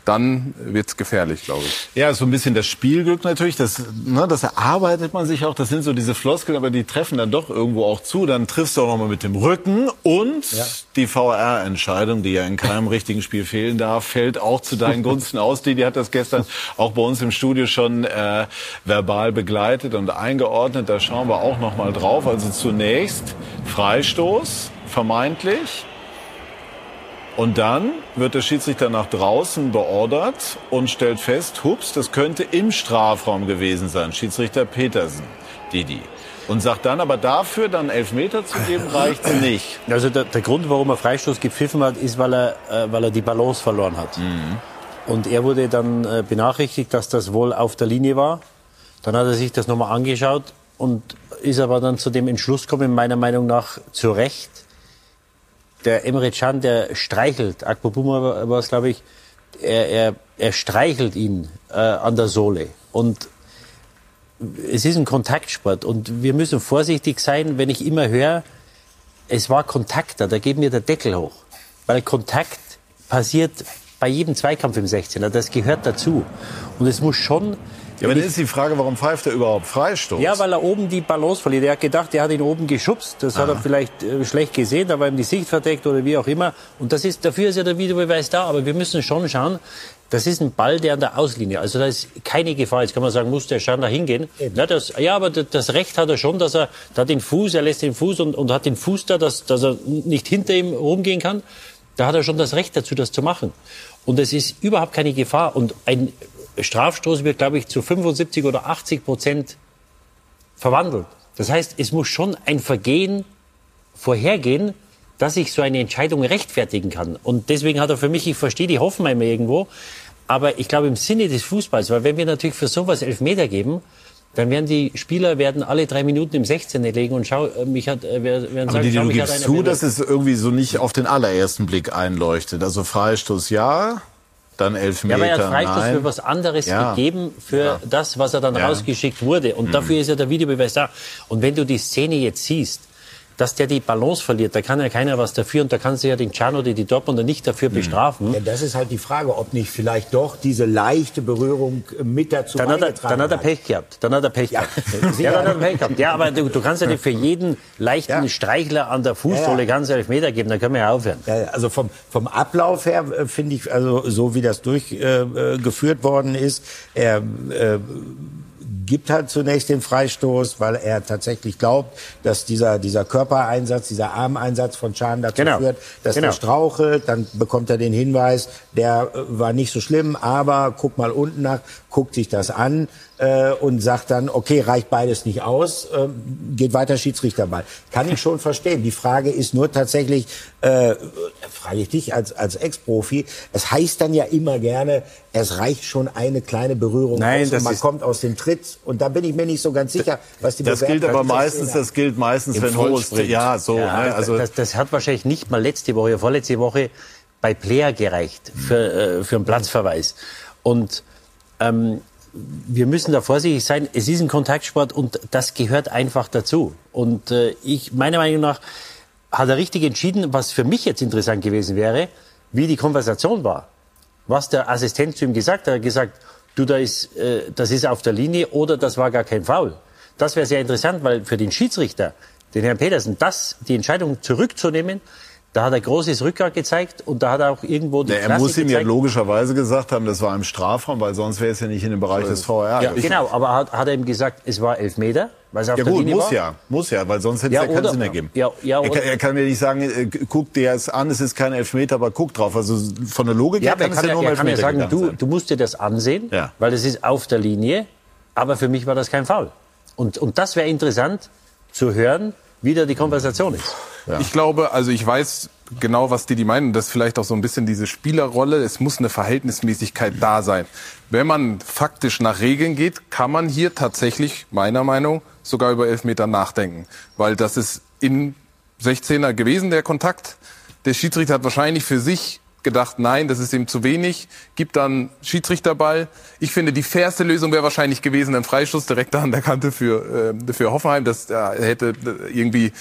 dann wird's gefährlich, glaube ich. Ja, so ein bisschen das Spielglück natürlich, das, ne, das erarbeitet man sich auch, das sind so diese Floskeln, aber die treffen dann doch irgendwo auch zu. Dann triffst du auch nochmal mit dem Rücken und ja. die VR-Entscheidung, die ja in keinem richtigen Spiel fehlen darf, fällt auch zu deinen Gunsten aus. Die, die hat das gestern auch bei uns im Studio schon äh, verbal begleitet und eingeordnet. Da schauen wir auch nochmal drauf. Also zunächst Freistoß, vermeintlich. Und dann wird der Schiedsrichter nach draußen beordert und stellt fest, hups, das könnte im Strafraum gewesen sein. Schiedsrichter Petersen, Didi. Und sagt dann, aber dafür dann Elfmeter zu geben, reicht nicht. Also der, der, Grund, warum er Freistoß gepfiffen hat, ist, weil er, äh, weil er die Balance verloren hat. Mhm. Und er wurde dann äh, benachrichtigt, dass das wohl auf der Linie war. Dann hat er sich das nochmal angeschaut und ist aber dann zu dem Entschluss gekommen, meiner Meinung nach zu Recht, der Emre Can, der streichelt, Akpobuma war es, glaube ich, er, er, er streichelt ihn äh, an der Sohle. Und es ist ein Kontaktsport und wir müssen vorsichtig sein, wenn ich immer höre, es war Kontakt da, da geht mir der Deckel hoch. Weil Kontakt passiert bei jedem Zweikampf im 16er, das gehört dazu. Und es muss schon ja, aber dann ist die Frage, warum pfeift er überhaupt Freistoß? Ja, weil er oben die Balance verliert. Er hat gedacht, er hat ihn oben geschubst. Das Aha. hat er vielleicht äh, schlecht gesehen, da war ihm die Sicht verdeckt oder wie auch immer. Und das ist, dafür ist ja der Videobeweis da. Aber wir müssen schon schauen, das ist ein Ball, der an der Auslinie, also da ist keine Gefahr. Jetzt kann man sagen, muss der Schein da hingehen? Ja, das, ja, aber das Recht hat er schon, dass er da den Fuß, er lässt den Fuß und, und hat den Fuß da, dass, dass er nicht hinter ihm rumgehen kann. Da hat er schon das Recht dazu, das zu machen. Und es ist überhaupt keine Gefahr. Und ein Strafstoß wird, glaube ich, zu 75 oder 80 Prozent verwandelt. Das heißt, es muss schon ein Vergehen vorhergehen, dass ich so eine Entscheidung rechtfertigen kann. Und deswegen hat er für mich, ich verstehe die Hoffenheimer irgendwo, aber ich glaube im Sinne des Fußballs, weil wenn wir natürlich für sowas Elfmeter geben, dann werden die Spieler werden alle drei Minuten im 16. legen und schau, äh, mich hat, äh, werden sagen, die, schau, du gibst zu, dass es irgendwie so nicht auf den allerersten Blick einleuchtet. Also Freistoß ja, dann Elfmeter. Ja, aber er hat Freistoß Nein. für was anderes ja. gegeben, für ja. das, was er dann ja. rausgeschickt wurde. Und mhm. dafür ist ja der Videobeweis da. Und wenn du die Szene jetzt siehst, dass der die Balance verliert. Da kann ja keiner was dafür und da kann sich ja den Can oder die Dortmunder nicht dafür bestrafen. Ja, das ist halt die Frage, ob nicht vielleicht doch diese leichte Berührung mit dazu Dann hat, er, dann hat er Pech gehabt. Dann hat er Pech gehabt. Ja, dann hat er Pech gehabt. Ja, aber du, du kannst ja nicht für jeden leichten Streichler an der Fußsohle Ja, ja. ganz elf Meter geben. Dann können wir ja aufhören. Ja, also vom, vom Ablauf her äh, finde ich, also so wie das durchgeführt äh, geführt worden ist, er äh, gibt halt zunächst den Freistoß, weil er tatsächlich glaubt, dass dieser, dieser Körpereinsatz, dieser Armeinsatz von Can dazu Genau. führt, dass Genau. er strauchelt. Dann bekommt er den Hinweis, der äh, war nicht so schlimm, aber guck mal unten nach, guckt sich das an äh, und sagt dann, okay, reicht beides nicht aus, ähm, geht weiter Schiedsrichterball. Kann ich schon verstehen. Die Frage ist nur tatsächlich, äh, frage ich dich als, als Ex-Profi, es heißt dann ja immer gerne, es reicht schon eine kleine Berührung Nein, aus das und man ist- kommt aus dem Tritt. Und da bin ich mir nicht so ganz sicher, was die Das gilt aber meistens, das gilt meistens, Im wenn hohes, Vollsprint. ja, so, Ja, ne, also, das, das hat wahrscheinlich nicht mal letzte Woche oder vorletzte Woche bei Player gereicht für, äh, für einen Platzverweis. Und ähm, wir müssen da vorsichtig sein. Es ist ein Kontaktsport und das gehört einfach dazu. Und äh, ich, meiner Meinung nach, hat er richtig entschieden, was für mich jetzt interessant gewesen wäre, wie die Konversation war. Was der Assistent zu ihm gesagt hat. Er hat gesagt, du, da ist, äh, das ist auf der Linie oder das war gar kein Foul. Das wäre sehr interessant, weil für den Schiedsrichter, den Herrn Petersen, das, die Entscheidung zurückzunehmen, da hat er großes Rückgrat gezeigt und da hat er auch irgendwo die Ja, er Klasse muss ihm ja gezeigt. logischerweise gesagt haben, das war im Strafraum, weil sonst wäre es ja nicht in dem Bereich des VR. Ja, genau, aber hat, hat er ihm gesagt, es war elf Meter, weil es auf Ja der gut, Linie muss war? ja, muss ja, weil sonst hätte Ja, es ja keinen oder- Sinn ergeben. ja, ja, er, kann, er kann mir nicht sagen, äh, guck dir es an, es ist kein Elfmeter, aber guck drauf. Also von der Logik Ja, her er kann es kann, ja ja, nur er kann ja Elfmeter sagen, du, du musst dir das ansehen, Ja. weil das ist auf der Linie, aber für mich war das kein Foul. Und, und das wäre interessant zu hören, wie da die Konversation ist. Ich glaube, also ich weiß genau, was die, die meinen. Das ist vielleicht auch so ein bisschen diese Spielerrolle. Es muss eine Verhältnismäßigkeit da sein. Wenn man faktisch nach Regeln geht, kann man hier tatsächlich, meiner Meinung, sogar über Elfmeter nachdenken. Weil das ist in 16er gewesen, der Kontakt. Der Schiedsrichter hat wahrscheinlich für sich gedacht, nein, das ist ihm zu wenig, gibt dann Schiedsrichterball. Ich finde, die fairste Lösung wäre wahrscheinlich gewesen, ein Freistoß direkt da an der Kante für, äh, für Hoffenheim. Das äh, hätte äh, irgendwie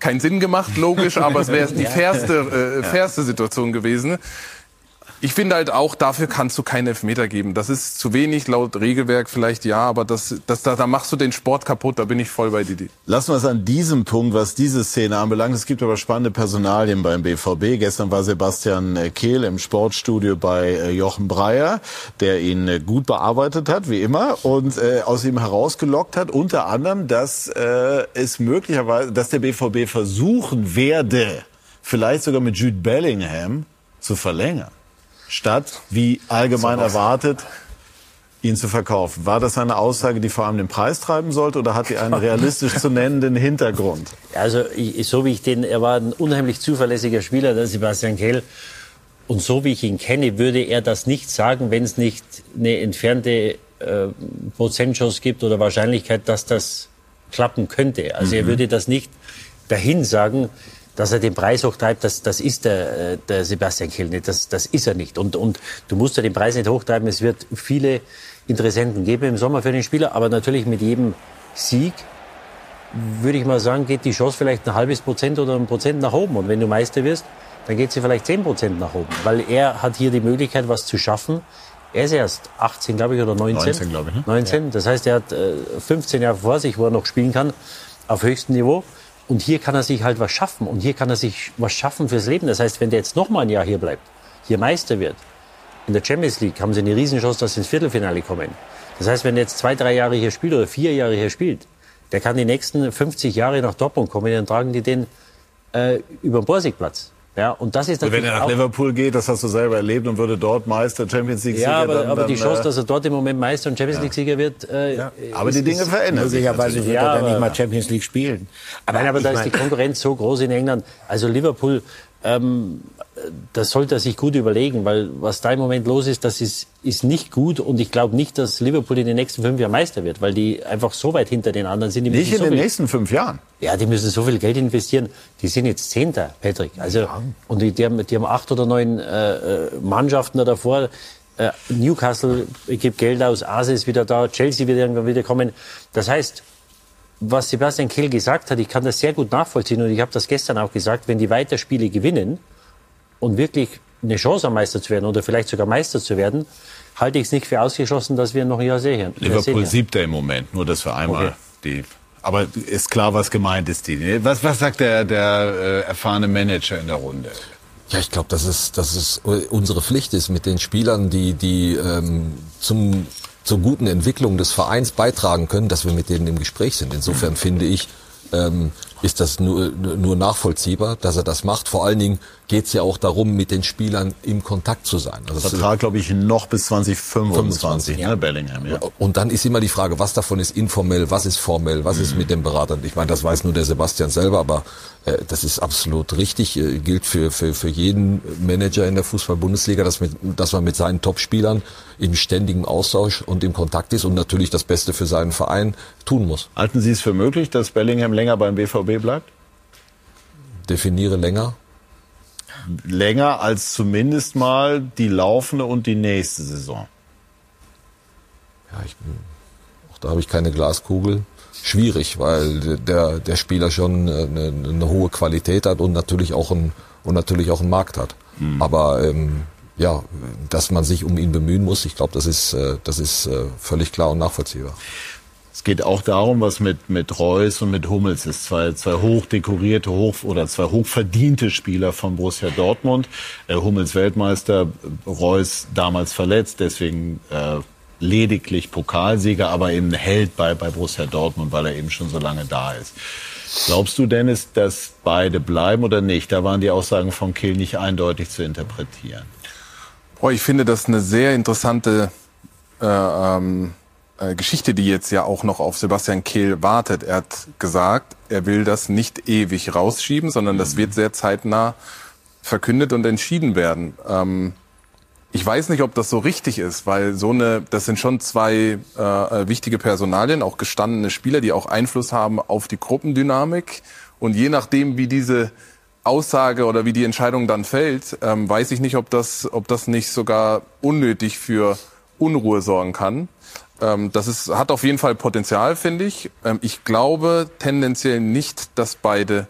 keinen Sinn gemacht, logisch, aber es wäre die fairste, äh, fairste Situation gewesen. Ich finde halt auch, dafür kannst du keinen Elfmeter geben. Das ist zu wenig, laut Regelwerk vielleicht ja, aber das, das, da, da machst du den Sport kaputt, da bin ich voll bei Didi. Lassen wir es an diesem Punkt, was diese Szene anbelangt. Es gibt aber spannende Personalien beim BVB. Gestern war Sebastian äh, Kehl im Sportstudio bei äh, Jochen Breyer, der ihn äh, gut bearbeitet hat, wie immer, und äh, aus ihm herausgelockt hat, unter anderem, dass äh, es möglicherweise, dass der BVB versuchen werde, vielleicht sogar mit Jude Bellingham zu verlängern, statt, wie allgemein erwartet, ihn zu verkaufen. War das eine Aussage, die vor allem den Preis treiben sollte oder hat die einen realistisch zu nennenden Hintergrund? Also ich, so wie ich den, er war ein unheimlich zuverlässiger Spieler, der Sebastian Kehl. Und so wie ich ihn kenne, würde er das nicht sagen, wenn es nicht eine entfernte äh, Prozentchance gibt oder Wahrscheinlichkeit, dass das klappen könnte. Also er Mhm. würde das nicht dahin sagen, dass er den Preis hochtreibt, das, das ist der, äh, der Sebastian Kehl nicht, das, das ist er nicht. Und, und du musst ja den Preis nicht hochtreiben, es wird viele Interessenten geben im Sommer für den Spieler, aber natürlich mit jedem Sieg würde ich mal sagen, geht die Chance vielleicht ein halbes Prozent oder ein Prozent nach oben. Und wenn du Meister wirst, dann geht sie vielleicht zehn Prozent nach oben. Weil er hat hier die Möglichkeit, was zu schaffen. Er ist erst 18, glaube ich, oder 19. 19, glaube ich, ne? 19. Das heißt, er hat äh, 15 Jahre vor sich, wo er noch spielen kann, auf höchstem Niveau. Und hier kann er sich halt was schaffen. Und hier kann er sich was schaffen fürs Leben. Das heißt, wenn der jetzt noch mal ein Jahr hier bleibt, hier Meister wird, in der Champions League haben sie eine Riesenchance, dass sie ins Viertelfinale kommen. Das heißt, wenn er jetzt zwei, drei Jahre hier spielt oder vier Jahre hier spielt, der kann die nächsten 50 Jahre nach Dortmund kommen, dann tragen die den äh, über den Borsigplatz. Ja, und das ist Und wenn natürlich er nach auch, Liverpool geht, das hast du selber erlebt und würde dort Meister, Champions League Sieger, ja, aber, dann, aber die dann, Chance, äh, dass er dort im Moment Meister und Champions League Sieger wird, äh, Aber ist- die Dinge verändern sich Möglicherweise natürlich. wird Ja, er dann nicht aber- mal Champions League spielen. Nein, aber da ist die Konkurrenz so groß in England. Also Liverpool, ähm, das sollte er sich gut überlegen, weil was da im Moment los ist, das ist, ist nicht gut. Und ich glaube nicht, dass Liverpool in den nächsten fünf Jahren Meister wird, weil die einfach so weit hinter den anderen sind. Die Nicht in so den viel- nächsten fünf Jahren. Ja, die müssen so viel Geld investieren. Die sind jetzt Zehnter, Patrick. Also, und die, die, haben, die haben acht oder neun äh, äh, Mannschaften da davor. Äh, Newcastle gibt Geld aus, Arsenal ist wieder da, Chelsea wird irgendwann wieder kommen. Das heißt, was Sebastian Kehl gesagt hat, ich kann das sehr gut nachvollziehen und ich habe das gestern auch gesagt, wenn die weiter Spiele gewinnen und wirklich eine Chance haben, Meister zu werden oder vielleicht sogar Meister zu werden, halte ich es nicht für ausgeschlossen, dass wir noch ein Jahr sehen. Liverpool siebter im Moment, nur dass wir einmal okay. die. Aber ist klar, was gemeint ist. Die. Was, was sagt der, der äh, erfahrene Manager in der Runde? Ja, ich glaube, dass es, dass es unsere Pflicht ist, mit den Spielern, die, die ähm, zum, zur guten Entwicklung des Vereins beitragen können, dass wir mit denen im Gespräch sind. Insofern finde ich, ähm, ist das nur, nur nachvollziehbar, dass er das macht. Vor allen Dingen geht es ja auch darum, mit den Spielern im Kontakt zu sein. Also Vertrag, glaube ich, noch bis 2025, 25, ja. ne, Bellingham. Ja. Und dann ist immer die Frage, was davon ist informell, was ist formell, was mhm. ist mit den Beratern. Ich meine, das weiß nur der Sebastian selber, aber äh, das ist absolut richtig, äh, gilt für, für, für jeden Manager in der Fußball-Bundesliga, dass, mit, dass man mit seinen Topspielern im ständigen Austausch und im Kontakt ist und natürlich das Beste für seinen Verein tun muss. Halten Sie es für möglich, dass Bellingham länger beim BVB bleibt? Definiere länger länger als zumindest mal die laufende und die nächste Saison. Ja, ich, auch da habe ich keine Glaskugel. Schwierig, weil der, der Spieler schon eine, eine hohe Qualität hat und natürlich auch ein, und natürlich auch einen Markt hat. Mhm. Aber ähm, ja, dass man sich um ihn bemühen muss, ich glaube, das ist, äh, das ist äh, völlig klar und nachvollziehbar. Es geht auch darum, was mit, mit Reus und mit Hummels ist. Zwei, zwei hochdekorierte hoch, oder zwei hochverdiente Spieler von Borussia Dortmund. Äh, Hummels Weltmeister, Reus damals verletzt, deswegen äh, lediglich Pokalsieger, aber eben Held bei, bei Borussia Dortmund, weil er eben schon so lange da ist. Glaubst du, Dennis, dass beide bleiben oder nicht? Da waren die Aussagen von Kehl nicht eindeutig zu interpretieren. Boah, ich finde das eine sehr interessante äh, ähm, äh, Geschichte, die jetzt ja auch noch auf Sebastian Kehl wartet. Er hat gesagt, er will das nicht ewig rausschieben, sondern das wird sehr zeitnah verkündet und entschieden werden. Ähm, ich weiß nicht, ob das so richtig ist, weil so eine, das sind schon zwei äh, äh, wichtige Personalien, auch gestandene Spieler, die auch Einfluss haben auf die Gruppendynamik. Und je nachdem, wie diese Aussage oder wie die Entscheidung dann fällt, ähm, weiß ich nicht, ob das, ob das nicht sogar unnötig für Unruhe sorgen kann. Ähm, das ist, hat auf jeden Fall Potenzial, finde ich. Ähm, ich glaube tendenziell nicht, dass beide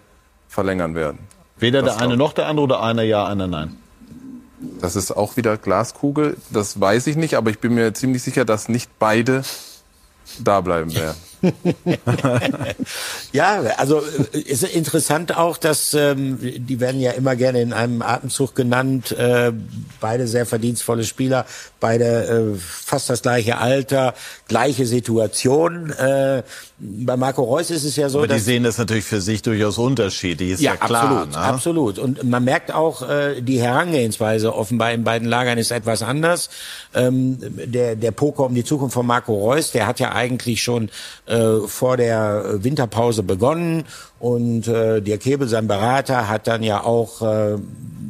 verlängern werden. Weder das der eine noch der andere oder einer ja, einer nein? Das ist auch wieder Glaskugel. Das weiß ich nicht, aber ich bin mir ziemlich sicher, dass nicht beide da bleiben werden. ja, also äh, ist interessant auch, dass ähm, die werden ja immer gerne in einem Atemzug genannt. Äh, beide sehr verdienstvolle Spieler, beide äh, fast das gleiche Alter, gleiche Situation. Äh, bei Marco Reus ist es ja so, Aber die dass sehen das natürlich für sich durchaus unterschiedlich, ist ja, ja klar. Absolut, ne? absolut. Und man merkt auch, äh, die Herangehensweise offenbar in beiden Lagern ist etwas anders. Ähm, der, der Poker um die Zukunft von Marco Reus, der hat ja eigentlich schon äh, vor der Winterpause begonnen und äh, der Kebel, sein Berater, hat dann ja auch, äh,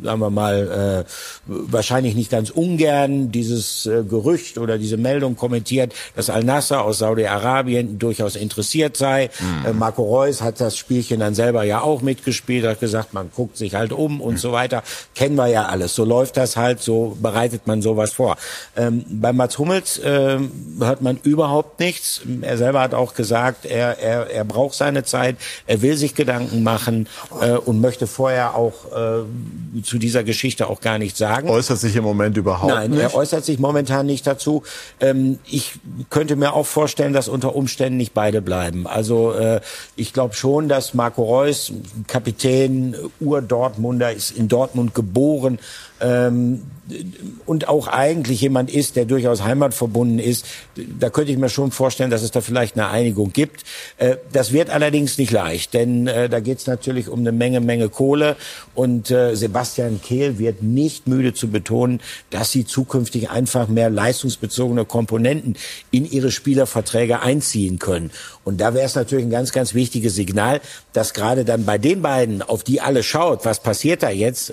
sagen wir mal, äh, wahrscheinlich nicht ganz ungern dieses äh, Gerücht oder diese Meldung kommentiert, dass Al-Nasser aus Saudi-Arabien durchaus interessiert sei. Mhm. Äh, Marco Reus hat das Spielchen dann selber ja auch mitgespielt, hat gesagt, man guckt sich halt um und mhm. so weiter. Kennen wir ja alles. So läuft das halt, so bereitet man sowas vor. Ähm, bei Mats Hummels äh, hört man überhaupt nichts. Er selber hat auch gesagt, er, er, er braucht seine Zeit, er will sich Gedanken machen äh, und möchte vorher auch äh, zu dieser Geschichte auch gar nichts sagen. Äußert sich im Moment überhaupt Nein, nicht? er äußert sich momentan nicht dazu. Ähm, ich könnte mir auch vorstellen, dass unter Umständen nicht beide bleiben. Also äh, ich glaube schon, dass Marco Reus, Kapitän, Ur-Dortmunder, ist in Dortmund geboren, ähm, und auch eigentlich jemand ist, der durchaus heimatverbunden ist, da könnte ich mir schon vorstellen, dass es da vielleicht eine Einigung gibt. Äh, das wird allerdings nicht leicht, denn äh, da geht es natürlich um eine Menge, Menge Kohle. Und äh, Sebastian Kehl wird nicht müde zu betonen, dass sie zukünftig einfach mehr leistungsbezogene Komponenten in ihre Spielerverträge einziehen können. Und da wäre es natürlich ein ganz, ganz wichtiges Signal, dass gerade dann bei den beiden, auf die alle schaut, was passiert da jetzt,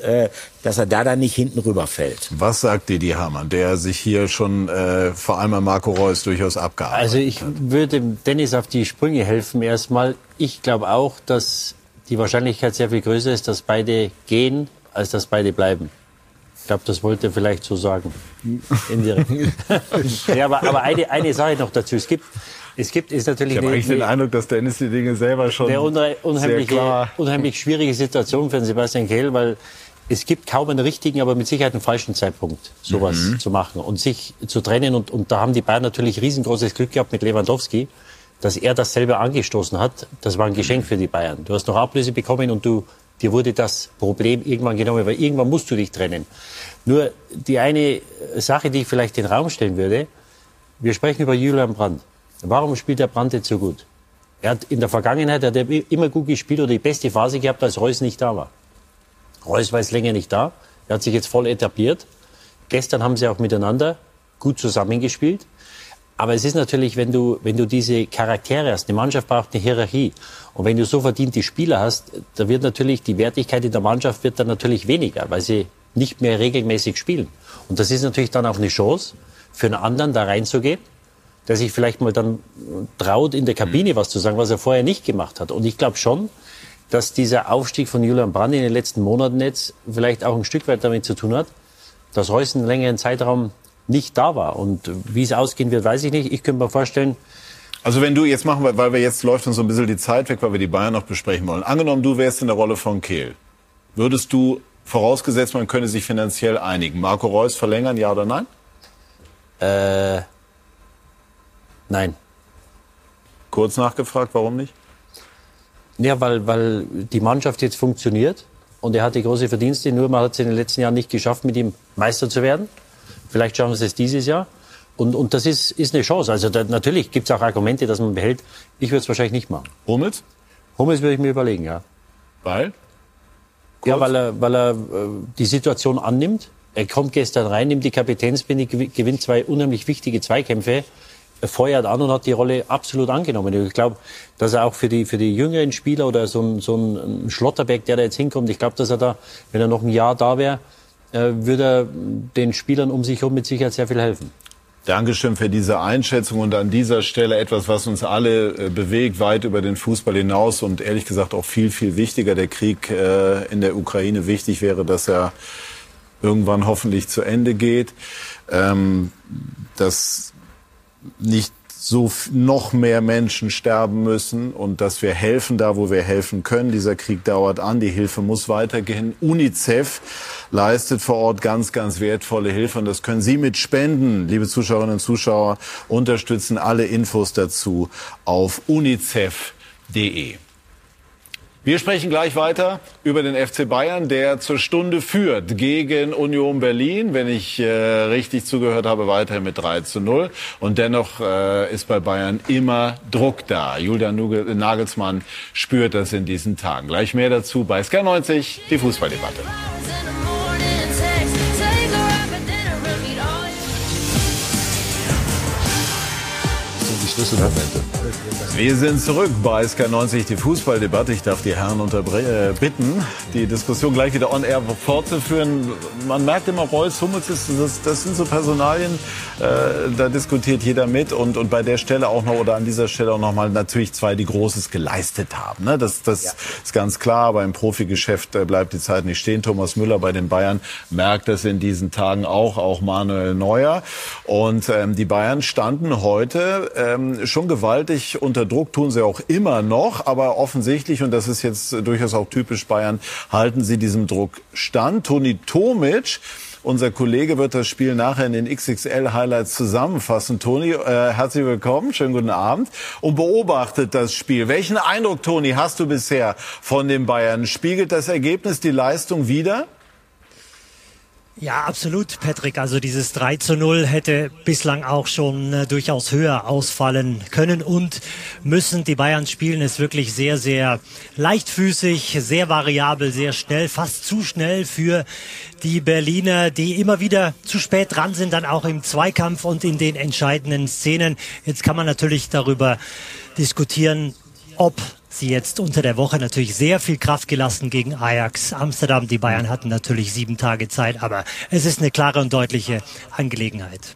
dass er da dann nicht hinten rüberfällt. Was sagt Didi Hamann, der sich hier schon äh, vor allem Marco Reus durchaus abgearbeitet Also ich würde Dennis auf die Sprünge helfen erstmal. Ich glaube auch, dass die Wahrscheinlichkeit sehr viel größer ist, dass beide gehen, als dass beide bleiben. Ich glaube, das wollte er vielleicht so sagen. Indirekt. ja, aber, aber eine, eine Sache noch dazu. Es gibt, es gibt ist natürlich ich habe eigentlich den Eindruck, dass Dennis die Dinge selber schon eine unheimlich, sehr klar unheimlich schwierige Situation für den Sebastian Kehl, weil es gibt kaum einen richtigen, aber mit Sicherheit einen falschen Zeitpunkt, sowas mhm. zu machen und sich zu trennen. Und, und da haben die Bayern natürlich riesengroßes Glück gehabt mit Lewandowski, dass er das selber angestoßen hat. Das war ein Geschenk für die Bayern. Du hast noch Ablöse bekommen und du Dir wurde das Problem irgendwann genommen, weil irgendwann musst du dich trennen. Nur die eine Sache, die ich vielleicht in den Raum stellen würde, wir sprechen über Julian Brandt. Warum spielt der Brandt jetzt so gut? Er hat in der Vergangenheit hat er immer gut gespielt oder die beste Phase gehabt, als Reus nicht da war. Reus war jetzt länger nicht da. Er hat sich jetzt voll etabliert. Gestern haben sie auch miteinander gut zusammengespielt. Aber es ist natürlich, wenn du, wenn du diese Charaktere hast, eine Mannschaft braucht eine Hierarchie. Und wenn du so verdiente Spieler hast, da wird natürlich die Wertigkeit in der Mannschaft wird dann natürlich weniger, weil sie nicht mehr regelmäßig spielen. Und das ist natürlich dann auch eine Chance für einen anderen da reinzugehen, der sich vielleicht mal dann traut, in der Kabine was zu sagen, was er vorher nicht gemacht hat. Und ich glaube schon, dass dieser Aufstieg von Julian Brandt in den letzten Monaten jetzt vielleicht auch ein Stück weit damit zu tun hat, dass Reus einen längeren Zeitraum nicht da war. Und wie es ausgehen wird, weiß ich nicht. Ich könnte mir vorstellen, also wenn du jetzt machen, weil wir jetzt läuft uns so ein bisschen die Zeit weg, weil wir die Bayern noch besprechen wollen. Angenommen, du wärst in der Rolle von Kehl. Würdest du, vorausgesetzt, man könne sich finanziell einigen, Marco Reus verlängern, ja oder nein? Äh, nein. Kurz nachgefragt, warum nicht? Ja, weil, weil die Mannschaft jetzt funktioniert und er hat die große Verdienste, nur man hat es in den letzten Jahren nicht geschafft, mit ihm Meister zu werden. Vielleicht schaffen sie es dieses Jahr. Und, und das ist, ist eine Chance. Also da, natürlich gibt es auch Argumente, dass man behält. Ich würde es wahrscheinlich nicht machen. Hummels? Hummels würde ich mir überlegen, ja. Weil? Kurz. Ja, weil er, weil er äh, die Situation annimmt. Er kommt gestern rein, nimmt die Kapitänsbinde, gewinnt zwei unheimlich wichtige Zweikämpfe, feuert an und hat die Rolle absolut angenommen. Ich glaube, dass er auch für die, für die jüngeren Spieler oder so ein, so ein Schlotterberg, der da jetzt hinkommt, ich glaube, dass er da, wenn er noch ein Jahr da wäre, äh, würde er den Spielern um sich herum mit Sicherheit sehr viel helfen. Dankeschön für diese Einschätzung und an dieser Stelle etwas, was uns alle äh, bewegt, weit über den Fußball hinaus und ehrlich gesagt auch viel, viel wichtiger. Der Krieg äh, in der Ukraine wichtig wäre, dass er irgendwann hoffentlich zu Ende geht. Ähm, dass nicht so noch mehr Menschen sterben müssen und dass wir helfen da, wo wir helfen können. Dieser Krieg dauert an, die Hilfe muss weitergehen. UNICEF leistet vor Ort ganz, ganz wertvolle Hilfe und das können Sie mit Spenden, liebe Zuschauerinnen und Zuschauer, unterstützen. Alle Infos dazu auf unicef.de. Wir sprechen gleich weiter über den FC Bayern, der zur Stunde führt gegen Union Berlin. Wenn ich äh, richtig zugehört habe, weiter mit 3 zu 0. Und dennoch äh, ist bei Bayern immer Druck da. Julian Nagelsmann spürt das in diesen Tagen. Gleich mehr dazu bei SK90, die Fußballdebatte. Schlüsselmomente. Wir sind zurück bei SK90, die Fußballdebatte. Ich darf die Herren äh, bitten, die Diskussion gleich wieder on air fortzuführen. Man merkt immer, Reus, Hummels, ist, das, das sind so Personalien, äh, da diskutiert jeder mit. Und, und bei der Stelle auch noch, oder an dieser Stelle auch noch mal natürlich zwei, die Großes geleistet haben. Ne? Das, das ja. ist ganz klar, aber im Profigeschäft äh, bleibt die Zeit nicht stehen. Thomas Müller bei den Bayern merkt das in diesen Tagen auch, auch Manuel Neuer. Und ähm, die Bayern standen heute ähm, schon gewaltig unter Druck tun sie auch immer noch, aber offensichtlich, und das ist jetzt durchaus auch typisch Bayern, halten sie diesem Druck stand. Toni Tomic, unser Kollege wird das Spiel nachher in den XXL-Highlights zusammenfassen. Toni, äh, herzlich willkommen, schönen guten Abend und beobachtet das Spiel. Welchen Eindruck, Toni, hast du bisher von den Bayern? Spiegelt das Ergebnis die Leistung wider? Ja, absolut, Patrick. Also dieses 3 zu 0 hätte bislang auch schon äh, durchaus höher ausfallen können und müssen. Die Bayern spielen es wirklich sehr, sehr leichtfüßig, sehr variabel, sehr schnell, fast zu schnell für die Berliner, die immer wieder zu spät dran sind, dann auch im Zweikampf und in den entscheidenden Szenen. Jetzt kann man natürlich darüber diskutieren, ob sie jetzt unter der Woche natürlich sehr viel Kraft gelassen gegen Ajax Amsterdam. Die Bayern hatten natürlich sieben Tage Zeit, aber es ist eine klare und deutliche Angelegenheit.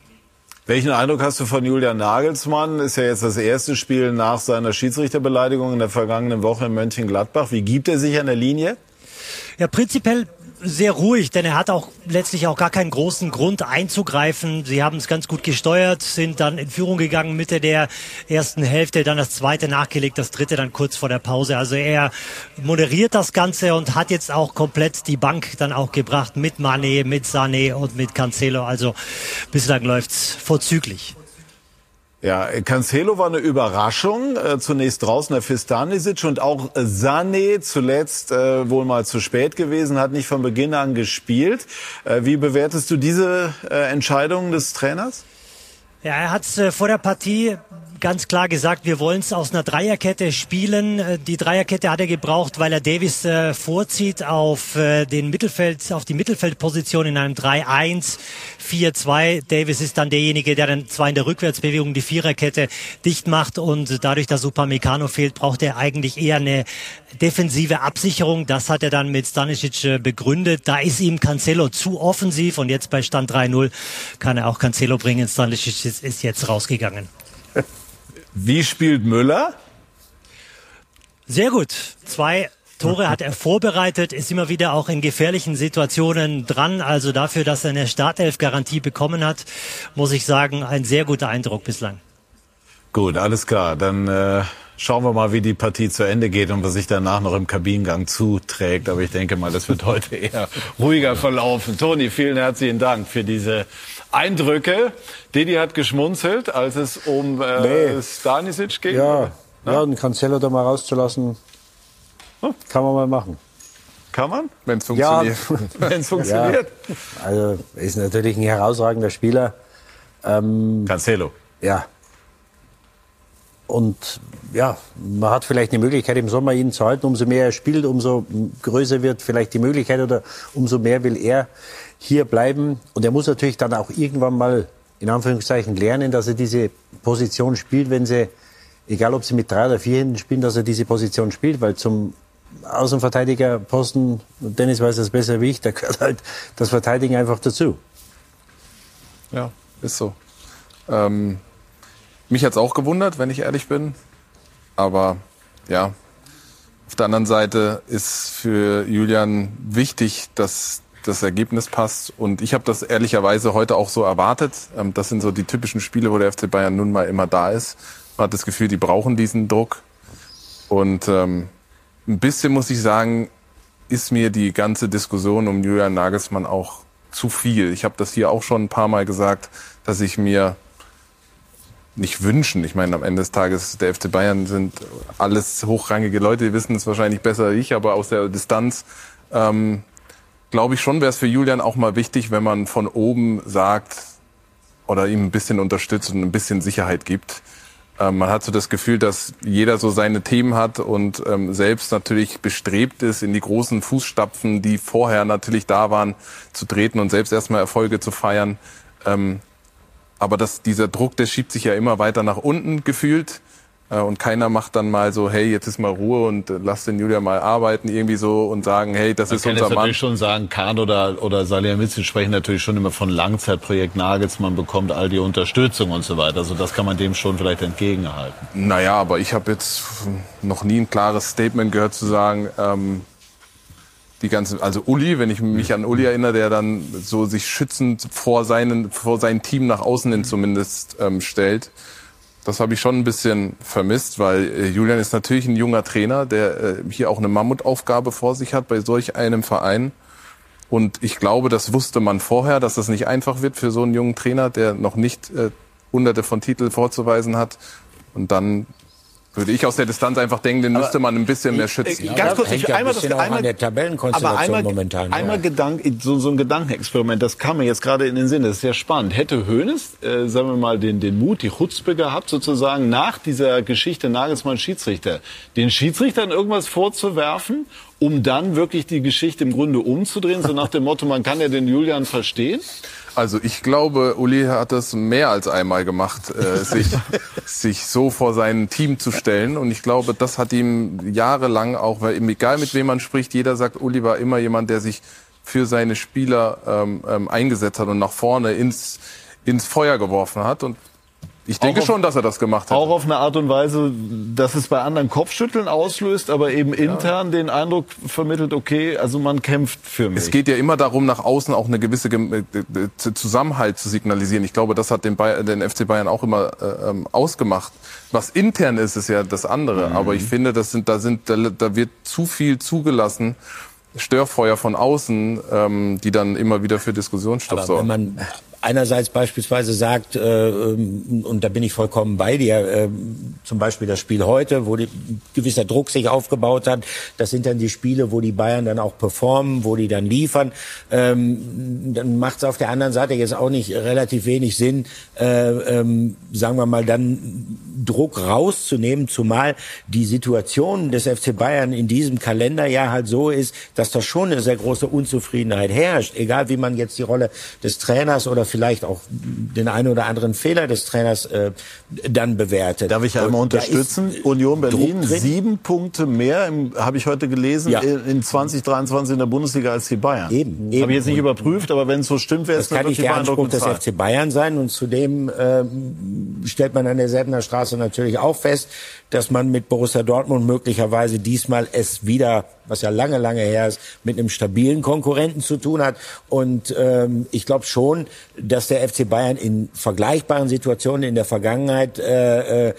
Welchen Eindruck hast du von Julian Nagelsmann? Ist ja jetzt das erste Spiel nach seiner Schiedsrichterbeleidigung in der vergangenen Woche in Mönchengladbach. Wie gibt er sich an der Linie? Ja, prinzipiell sehr ruhig, denn er hat auch letztlich auch gar keinen großen Grund einzugreifen. Sie haben es ganz gut gesteuert, sind dann in Führung gegangen Mitte der ersten Hälfte, dann das zweite nachgelegt, das dritte dann kurz vor der Pause. Also er moderiert das Ganze und hat jetzt auch komplett die Bank dann auch gebracht mit Mane, mit Sané und mit Cancelo. Also bislang läuft's vorzüglich. Ja, Cancelo war eine Überraschung. Äh, zunächst draußen der Fistanisic und auch Sané zuletzt äh, wohl mal zu spät gewesen, hat nicht von Beginn an gespielt. Äh, wie bewertest du diese äh, Entscheidung des Trainers? Ja, er hat äh, vor der Partie ganz klar gesagt, wir wollen es aus einer Dreierkette spielen. Äh, die Dreierkette hat er gebraucht, weil er Davis äh, vorzieht auf äh, den Mittelfeld, auf die Mittelfeldposition in einem 3-1, 4-2. Davis ist dann derjenige, der dann zwar in der Rückwärtsbewegung die Viererkette dicht macht und dadurch, dass Upamecano fehlt, braucht er eigentlich eher eine defensive Absicherung. Das hat er dann mit Stanisic äh, begründet. Da ist ihm Cancelo zu offensiv und jetzt bei Stand 3-0 kann er auch Cancelo bringen. Stanisic ist, ist jetzt rausgegangen. Wie spielt Müller? Sehr gut. Zwei Tore hat er vorbereitet, ist immer wieder auch in gefährlichen Situationen dran. Also dafür, dass er eine Startelf-Garantie bekommen hat, muss ich sagen, ein sehr guter Eindruck bislang. Gut, alles klar. Dann äh, schauen wir mal, wie die Partie zu Ende geht und was sich danach noch im Kabinengang zuträgt. Aber ich denke mal, das wird heute eher ruhiger verlaufen. Toni, vielen herzlichen Dank für diese Eindrücke. Didi hat geschmunzelt, als es um äh, nee. Stanisic ging. Ja, ja, den Cancelo da mal rauszulassen, kann man mal machen. Kann man? Wenn es funktioniert. Ja. Wenn es funktioniert. Ja. Also ist natürlich ein herausragender Spieler. Ähm, Cancelo. Ja. Und ja, man hat vielleicht eine Möglichkeit im Sommer ihn zu halten. Umso mehr er spielt, umso größer wird vielleicht die Möglichkeit oder umso mehr will er hier bleiben. Und er muss natürlich dann auch irgendwann mal, in Anführungszeichen, lernen, dass er diese Position spielt, wenn sie, egal ob sie mit drei oder vier hinten spielen, dass er diese Position spielt, weil zum Außenverteidigerposten, Dennis weiß das besser wie ich, da gehört halt das Verteidigen einfach dazu. Ja, ist so. Ähm, mich hat's auch gewundert, wenn ich ehrlich bin. Aber ja, auf der anderen Seite ist für Julian wichtig, dass das Ergebnis passt. Und ich habe das ehrlicherweise heute auch so erwartet. Ähm, das sind so die typischen Spiele, wo der FC Bayern nun mal immer da ist. Man hat das Gefühl, die brauchen diesen Druck. Und ähm, ein bisschen muss ich sagen, ist mir die ganze Diskussion um Julian Nagelsmann auch zu viel. Ich habe das hier auch schon ein paar Mal gesagt, dass ich mir nicht wünschen. Ich meine, am Ende des Tages, der FC Bayern sind alles hochrangige Leute, die wissen es wahrscheinlich besser als ich, aber aus der Distanz ähm, glaube ich schon, wäre es für Julian auch mal wichtig, wenn man von oben sagt oder ihm ein bisschen unterstützt und ein bisschen Sicherheit gibt. Ähm, man hat so das Gefühl, dass jeder so seine Themen hat und ähm, selbst natürlich bestrebt ist, in die großen Fußstapfen, die vorher natürlich da waren, zu treten und selbst erstmal Erfolge zu feiern. Ähm, aber das, dieser Druck, der schiebt sich ja immer weiter nach unten gefühlt. Äh, und keiner macht dann mal so, hey, jetzt ist mal Ruhe und äh, lass den Julia mal arbeiten irgendwie so und sagen, hey, das Man ist kann unser jetzt Mann. natürlich schon sagen, Kahn oder, oder Salihamidzic sprechen natürlich schon immer von Langzeitprojekt Nagelsmann bekommt all die Unterstützung und so weiter. Also das kann man dem schon vielleicht entgegenhalten. Naja, aber ich habe jetzt noch nie ein klares Statement gehört zu sagen, ähm, die ganze, also Uli, wenn ich mich an Uli erinnere, der dann so sich schützend vor seinen, vor sein Team nach außen hin zumindest ähm, stellt. Das habe ich schon ein bisschen vermisst, weil äh, Julian ist natürlich ein junger Trainer, der äh, hier auch eine Mammutaufgabe vor sich hat bei solch einem Verein. Und ich glaube, das wusste man vorher, dass das nicht einfach wird für so einen jungen Trainer, der noch nicht äh, hunderte von Titeln vorzuweisen hat. Und dann würde ich aus der Distanz einfach denken, den müsste man ein bisschen mehr schützen. Ja, ganz kurz, ich einmal das einmal, an der Tabellenkonstellation aber einmal, momentan. Einmal ja. Gedank, so, so ein Gedankenexperiment, das kam mir jetzt gerade in den Sinn, das ist sehr spannend. Hätte Hoeneß, äh, sagen wir mal, den, den Mut, die Chutzpe gehabt, sozusagen nach dieser Geschichte Nagelsmann Schiedsrichter, den Schiedsrichtern irgendwas vorzuwerfen, um dann wirklich die Geschichte im Grunde umzudrehen, so nach dem Motto, man kann ja den Julian verstehen? Also ich glaube, Uli hat das mehr als einmal gemacht, äh, sich, sich so vor sein Team zu stellen. Und ich glaube, das hat ihm jahrelang auch, weil egal mit wem man spricht, jeder sagt, Uli war immer jemand, der sich für seine Spieler ähm, ähm, eingesetzt hat und nach vorne ins, ins Feuer geworfen hat. Und Ich denke auf, schon, dass er das gemacht hat. Auch auf eine Art und Weise, dass es bei anderen Kopfschütteln auslöst, aber eben intern den Eindruck vermittelt, okay, also man kämpft für mich. Es geht ja immer darum, nach außen auch eine gewisse äh, Zusammenhalt zu signalisieren. Ich glaube, das hat den, Bay den FC Bayern auch immer äh, ähm, ausgemacht. Was intern ist, ist ja das andere. Mhm. Aber ich finde, das sind, da, sind, da, da wird zu viel zugelassen. Störfeuer von außen, ähm, die dann immer wieder für Diskussionsstoff sorgen. wenn man einerseits beispielsweise sagt, äh, ähm, und da bin ich vollkommen bei dir, äh, zum Beispiel das Spiel heute, wo die, gewisser Druck sich aufgebaut hat, das sind dann die Spiele, wo die Bayern dann auch performen, wo die dann liefern, ähm, dann macht es auf der anderen Seite jetzt auch nicht relativ wenig Sinn, äh, ähm, sagen wir mal, dann Druck rauszunehmen, zumal die Situation des FC Bayern in diesem Kalenderjahr halt so ist, dass da schon eine sehr große Unzufriedenheit herrscht, egal wie man jetzt die Rolle des Trainers oder vielleicht auch den einen oder anderen Fehler des Trainers äh, dann bewertet. Darf ich einmal da ist unterstützen? Union Berlin, sieben Punkte mehr, habe ich heute gelesen, Ja. in in 2023 in der Bundesliga als die Bayern. Eben, Habe ich jetzt nicht überprüft, aber wenn es so stimmt, wäre es Das kann nicht der Anspruch des. FC Bayern sein. Und zudem ähm, stellt man an der Säbener Straße natürlich auch fest, dass man mit Borussia Dortmund möglicherweise diesmal es wieder, was ja lange, lange her ist, mit einem stabilen Konkurrenten zu tun hat. Und ähm, ich glaube schon, dass der FC Bayern in vergleichbaren Situationen in der Vergangenheit äh, äh,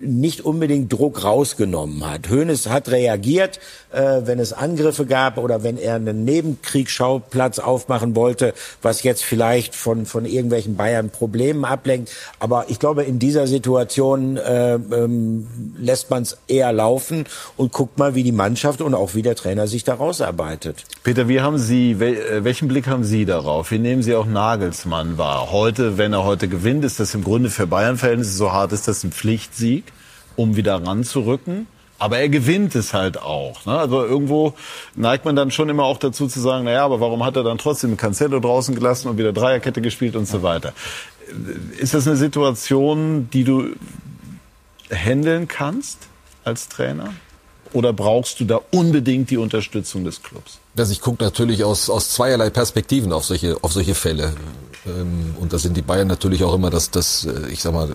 nicht unbedingt Druck rausgenommen hat. Hoeneß hat reagiert, äh, wenn es Angriffe gab oder wenn er einen Nebenkriegsschauplatz aufmachen wollte, was jetzt vielleicht von, von irgendwelchen Bayern Problemen ablenkt. Aber ich glaube, in dieser Situation äh, ähm, lässt man es eher laufen und guckt mal, wie die Mannschaft und auch wie Trainer sich da rausarbeitet. Peter, wie haben Sie, äh, welchen Blick haben Sie darauf? Wie nehmen Sie auch Nagelsmann wahr? Heute, wenn er heute gewinnt, ist das im Grunde für Bayern-Verhältnisse so hart, ist das ein Pflichtsieg, um wieder ranzurücken. Aber er gewinnt es halt auch. Ne? Also irgendwo neigt man dann schon immer auch dazu zu sagen, naja, aber warum hat er dann trotzdem Cancelo draußen gelassen und wieder Dreierkette gespielt und so weiter? Ist das eine Situation, die du handeln kannst als Trainer? Oder brauchst du da unbedingt die Unterstützung des Clubs? Also ich gucke natürlich aus, aus zweierlei Perspektiven auf solche, auf solche Fälle. Ähm, Und da sind die Bayern natürlich auch immer das, das äh, ich sag mal,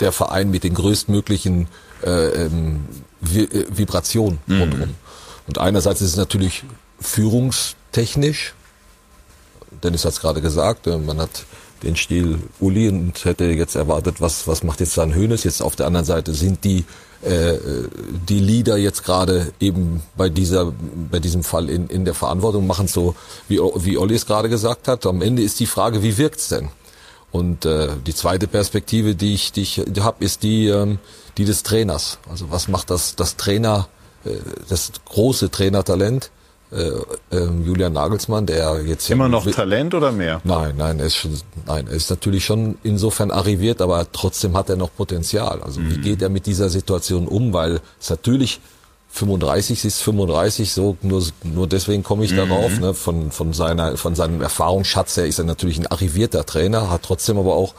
der Verein mit den größtmöglichen äh, ähm, äh, Vibrationen rundherum. Und einerseits ist es natürlich führungstechnisch, Dennis hat es gerade gesagt, man hat den Stil Uli und hätte jetzt erwartet, was, was macht jetzt dann Hönes? Jetzt auf der anderen Seite sind die äh, die Leader jetzt gerade eben bei dieser bei diesem Fall in, in der Verantwortung machen so wie wie Olli es gerade gesagt hat. Am Ende ist die Frage, wie wirkt's denn? Und äh, die zweite Perspektive, die ich die ich habe, ist die ähm, die des Trainers. Also was macht das das Trainer äh, das große Trainertalent äh, ähm, Julian Nagelsmann, der jetzt ja Immer noch Talent oder mehr? Nein, nein, er ist schon, nein, er ist natürlich schon insofern arriviert, aber trotzdem hat er noch Potenzial. Also wie geht er mit dieser Situation um? Weil es natürlich 35 ist 35, so nur nur deswegen komme ich darauf. Ne? Von von seiner von seinem Erfahrungsschatz her ist er natürlich ein arrivierter Trainer, hat trotzdem aber auch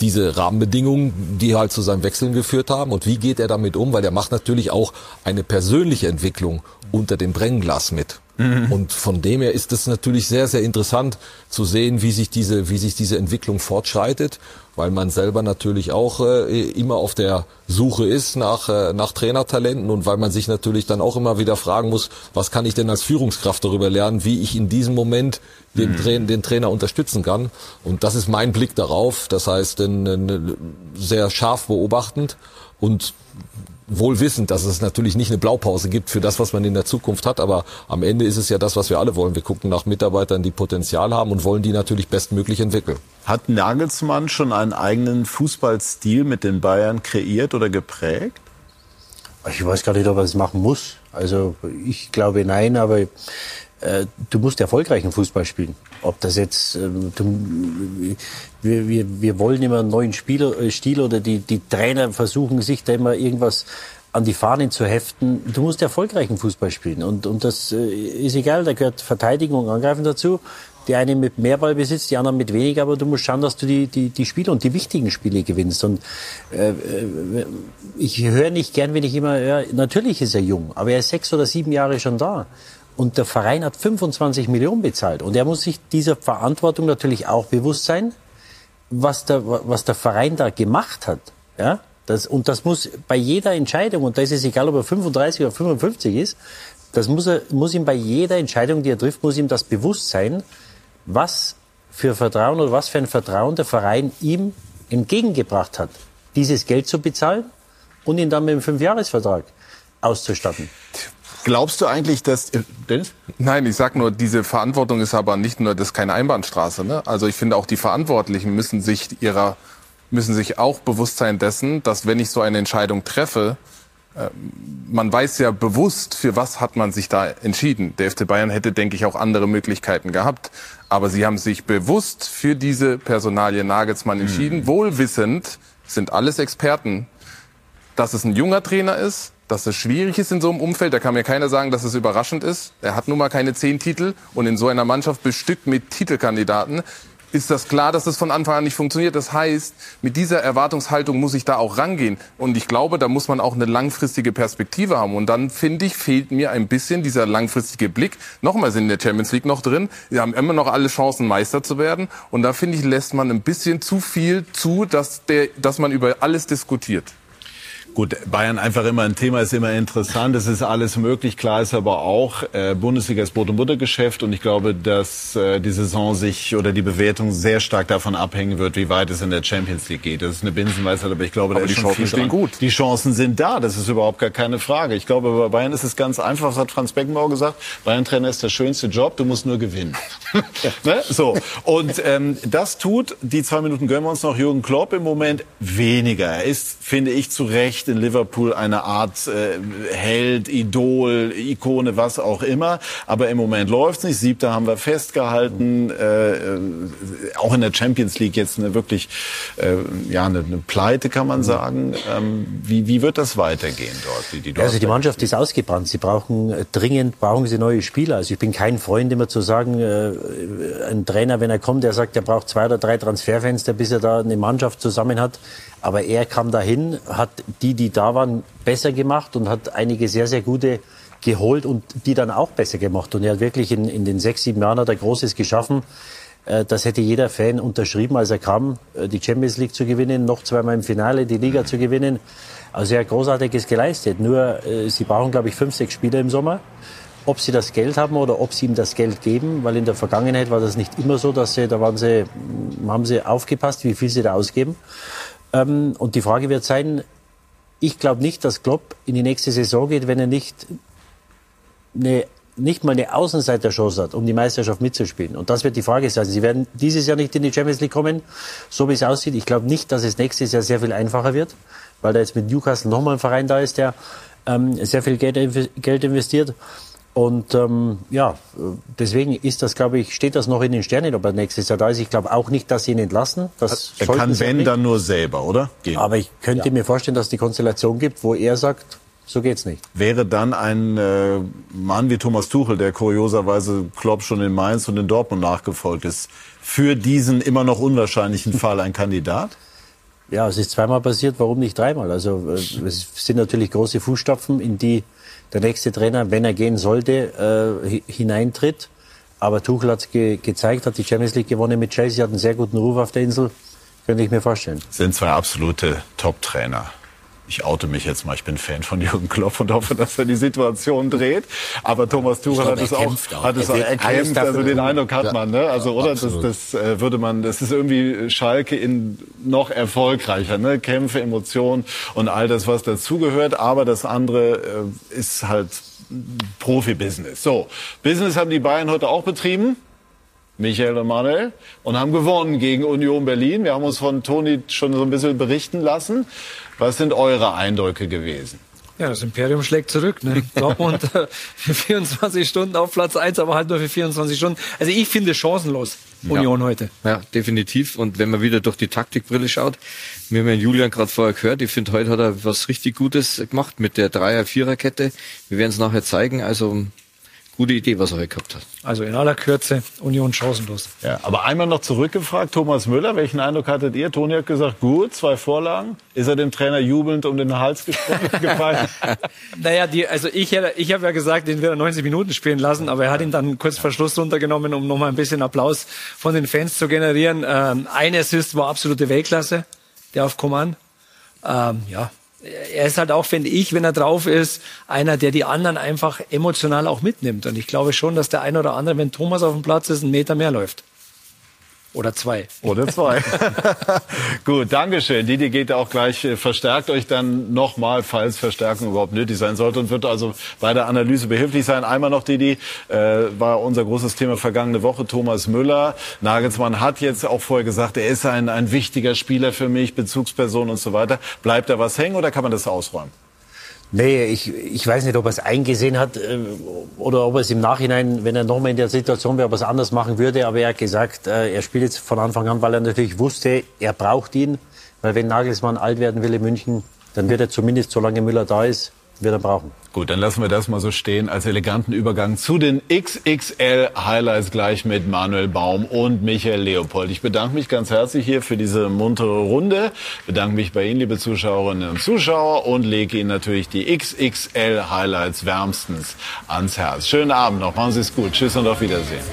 diese Rahmenbedingungen, die halt zu seinem Wechseln geführt haben. Und wie geht er damit um? Weil er macht natürlich auch eine persönliche Entwicklung unter dem Brennglas mit. Und von dem her ist es natürlich sehr, sehr interessant zu sehen, wie sich diese, wie sich diese Entwicklung fortschreitet, weil man selber natürlich auch äh, immer auf der Suche ist nach, äh, nach Trainertalenten und weil man sich natürlich dann auch immer wieder fragen muss, was kann ich denn als Führungskraft darüber lernen, wie ich in diesem Moment den, Tra den Trainer unterstützen kann. Und das ist mein Blick darauf. Das heißt, in, in, sehr scharf beobachtend und wohl wissend, dass es natürlich nicht eine Blaupause gibt für das, was man in der Zukunft hat, aber am Ende ist es ja das, was wir alle wollen. Wir gucken nach Mitarbeitern, die Potenzial haben und wollen die natürlich bestmöglich entwickeln. Hat Nagelsmann schon einen eigenen Fußballstil mit den Bayern kreiert oder geprägt? Ich weiß gar nicht, ob er das machen muss. Also ich glaube nein, aber du musst erfolgreichen Fußball spielen. Ob das jetzt, äh, du, wir, wir, wir wollen immer einen neuen Spieler, äh, Stil oder die, die Trainer versuchen sich da immer irgendwas an die Fahnen zu heften. Du musst erfolgreichen Fußball spielen und, und das äh, ist egal, da gehört Verteidigung und Angreifen dazu. Die eine mit mehr Ballbesitz, die anderen mit weniger, aber du musst schauen, dass du die, die, die Spiele und die wichtigen Spiele gewinnst. Und äh, äh, ich höre nicht gern, wenn ich immer, ja, natürlich ist er jung, aber er ist sechs oder sieben Jahre schon da. Und der Verein hat 25 Millionen bezahlt. Und er muss sich dieser Verantwortung natürlich auch bewusst sein. was der, was der Verein da gemacht hat, ja, das, und das muss bei jeder Entscheidung, und da ist es egal, ob er 35 oder 55 ist, das muss, er, muss ihm bei jeder Entscheidung, die er trifft, muss ihm das bewusst sein, was für Vertrauen oder was für ein Vertrauen der Verein ihm entgegengebracht hat, dieses Geld zu bezahlen und ihn dann mit einem Fünfjahresvertrag auszustatten. Glaubst du eigentlich, dass äh, Dennis? Nein, ich sag nur, diese Verantwortung ist aber nicht nur, das ist keine Einbahnstraße. Ne? Also ich finde auch die Verantwortlichen müssen sich ihrer müssen sich auch bewusst sein dessen, dass wenn ich so eine Entscheidung treffe, äh, man weiß ja bewusst, für was hat man sich da entschieden. Der FC Bayern hätte, denke ich, auch andere Möglichkeiten gehabt. Aber sie haben sich bewusst für diese Personalie Nagelsmann entschieden, mhm. wohlwissend, sind alles Experten, dass es ein junger Trainer ist, dass es schwierig ist in so einem Umfeld. Da kann mir keiner sagen, dass es überraschend ist. Er hat nun mal keine zehn Titel und in so einer Mannschaft bestückt mit Titelkandidaten ist das klar, dass es von Anfang an nicht funktioniert. Das heißt, mit dieser Erwartungshaltung muss ich da auch rangehen. Und ich glaube, da muss man auch eine langfristige Perspektive haben. Und dann, finde ich, fehlt mir ein bisschen dieser langfristige Blick. Nochmal sind in der Champions League noch drin. Sie haben immer noch alle Chancen, Meister zu werden. Und da, finde ich, lässt man ein bisschen zu viel zu, dass, der, dass man über alles diskutiert. Gut, Bayern einfach immer ein Thema, ist immer interessant. Es ist alles möglich. Klar ist aber auch, äh, Bundesliga ist Brot- und Buttergeschäft. Und ich glaube, dass äh, die Saison sich oder die Bewertung sehr stark davon abhängen wird, wie weit es in der Champions League geht. Das ist eine Binsenweisheit, aber ich glaube, aber da die ist Chancen stehen gut. Die Chancen sind da. Das ist überhaupt gar keine Frage. Ich glaube, bei Bayern ist es ganz einfach. Das hat Franz Beckenbauer gesagt. Bayern-Trainer ist der schönste Job. Du musst nur gewinnen. ne? So. Und ähm, das tut, die zwei Minuten gönnen wir uns noch, Jürgen Klopp im Moment weniger. Er ist, finde ich, zu Recht in Liverpool eine Art äh, Held, Idol, Ikone, was auch immer. Aber im Moment läuft's nicht. Siebter haben wir festgehalten. Äh, äh, auch in der Champions League jetzt eine wirklich äh, ja eine, eine Pleite kann man sagen. Ähm, wie, wie wird das weitergehen dort? Die, die dort also die Mannschaft ist ausgebrannt. Sie brauchen äh, dringend brauchen sie neue Spieler. Also ich bin kein Freund immer zu sagen, äh, ein Trainer, wenn er kommt, der sagt, er braucht zwei oder drei Transferfenster, bis er da eine Mannschaft zusammen hat. Aber er kam dahin, hat die, die da waren, besser gemacht und hat einige sehr, sehr gute geholt und die dann auch besser gemacht. Und er hat wirklich in, in den sechs, sieben Jahren hat er Großes geschaffen. Äh, das hätte jeder Fan unterschrieben, als er kam, äh, die Champions League zu gewinnen, noch zweimal im Finale die Liga zu gewinnen. Also er hat Großartiges geleistet. Nur, äh, sie brauchen, glaube ich, fünf, sechs Spieler im Sommer. Ob sie das Geld haben oder ob sie ihm das Geld geben, weil in der Vergangenheit war das nicht immer so, dass sie, da waren sie, haben sie aufgepasst, wie viel sie da ausgeben. Ähm, und die Frage wird sein, ich glaube nicht, dass Klopp in die nächste Saison geht, wenn er nicht eine, nicht mal eine Außenseiterchance hat, um die Meisterschaft mitzuspielen. Und das wird die Frage sein. Sie werden dieses Jahr nicht in die Champions League kommen, so wie es aussieht. Ich glaube nicht, dass es nächstes Jahr sehr viel einfacher wird, weil da jetzt mit Newcastle nochmal ein Verein da ist, der ähm, sehr viel Geld, Geld investiert. Und ähm, ja, deswegen ist das, glaube ich, steht das noch in den Sternen, ob er nächstes Jahr da ist. Ich glaube auch nicht, dass sie ihn entlassen. Das er kann, wenn, dann nur selber, oder? Gehen. Aber ich könnte ja. mir vorstellen, dass es die Konstellation gibt, wo er sagt, so geht's nicht. Wäre dann ein äh, Mann wie Thomas Tuchel, der kurioserweise Klopp schon in Mainz und in Dortmund nachgefolgt ist, für diesen immer noch unwahrscheinlichen Fall ein Kandidat? Ja, es ist zweimal passiert, warum nicht dreimal? Also äh, es sind natürlich große Fußstapfen, in die der nächste Trainer, wenn er gehen sollte, äh, hineintritt. Aber Tuchel hat ge gezeigt, hat die Champions League gewonnen mit Chelsea, hat einen sehr guten Ruf auf der Insel. Könnte ich mir vorstellen. Sind zwei absolute Top-Trainer ich oute mich jetzt mal, ich bin Fan von Jürgen Klopp und hoffe, dass er die Situation dreht. Aber Thomas Tuchel hat es auch, hat es auch erkämpft. Also den Eindruck hat man, ne? Also oder das, das äh, würde man, das ist irgendwie Schalke in noch erfolgreicher, ne? Kämpfe, Emotionen und all das, was dazugehört. Aber das andere äh, ist halt Profi-Business. So, Business haben die Bayern heute auch betrieben. Michael und Manuel und haben gewonnen gegen Union Berlin. Wir haben uns von Toni schon so ein bisschen berichten lassen. Was sind eure Eindrücke gewesen? Ja, das Imperium schlägt zurück. Ne? Dortmund äh, für 24 Stunden auf Platz 1, aber halt nur für 24 Stunden. Also ich finde chancenlos Union ja. heute. Ja, definitiv. Und wenn man wieder durch die Taktikbrille schaut, wir haben ja Julian gerade vorher gehört, ich finde, heute hat er was richtig Gutes gemacht mit der Dreier-Vierer-Kette. Wir werden es nachher zeigen. Also gute Idee, was er heute gehabt hat. Also in aller Kürze Union chancenlos. Ja, aber einmal noch zurückgefragt, Thomas Müller, welchen Eindruck hattet ihr? Toni hat gesagt, gut, zwei Vorlagen. Ist er dem Trainer jubelnd um den Hals gefallen? naja, die, also ich, ich habe ja gesagt, den wird er 90 Minuten spielen lassen, aber er hat ihn dann kurz vor Schluss runtergenommen, um nochmal ein bisschen Applaus von den Fans zu generieren. Ähm, ein Assist war absolute Weltklasse, der auf Command. Ähm, ja, er ist halt auch, finde ich, wenn er drauf ist, einer, der die anderen einfach emotional auch mitnimmt. Und ich glaube schon, dass der ein oder andere, wenn Thomas auf dem Platz ist, einen Meter mehr läuft. Oder zwei. Oder zwei. Gut, Dankeschön. Didi geht auch gleich, äh, verstärkt euch dann nochmal, falls Verstärkung überhaupt nötig sein sollte und wird also bei der Analyse behilflich sein. Einmal noch, Didi, äh, war unser großes Thema vergangene Woche, Thomas Müller. Nagelsmann hat jetzt auch vorher gesagt, er ist ein, ein wichtiger Spieler für mich, Bezugsperson und so weiter. Bleibt da was hängen oder kann man das ausräumen? Nee, ich, ich weiß nicht, ob er es eingesehen hat äh, oder ob er es im Nachhinein, wenn er nochmal in der Situation wäre, ob er es anders machen würde. Aber er hat gesagt, äh, er spielt jetzt von Anfang an, weil er natürlich wusste, er braucht ihn. Weil wenn Nagelsmann alt werden will in München, dann wird er zumindest, solange Müller da ist, wird er brauchen. Gut, dann lassen wir das mal so stehen als eleganten Übergang zu den XXL Highlights gleich mit Manuel Baum und Michael Leopold. Ich bedanke mich ganz herzlich hier für diese muntere Runde, bedanke mich bei Ihnen, liebe Zuschauerinnen und Zuschauer und lege Ihnen natürlich die XXL Highlights wärmstens ans Herz. Schönen Abend noch, machen Sie es gut, tschüss und auf Wiedersehen.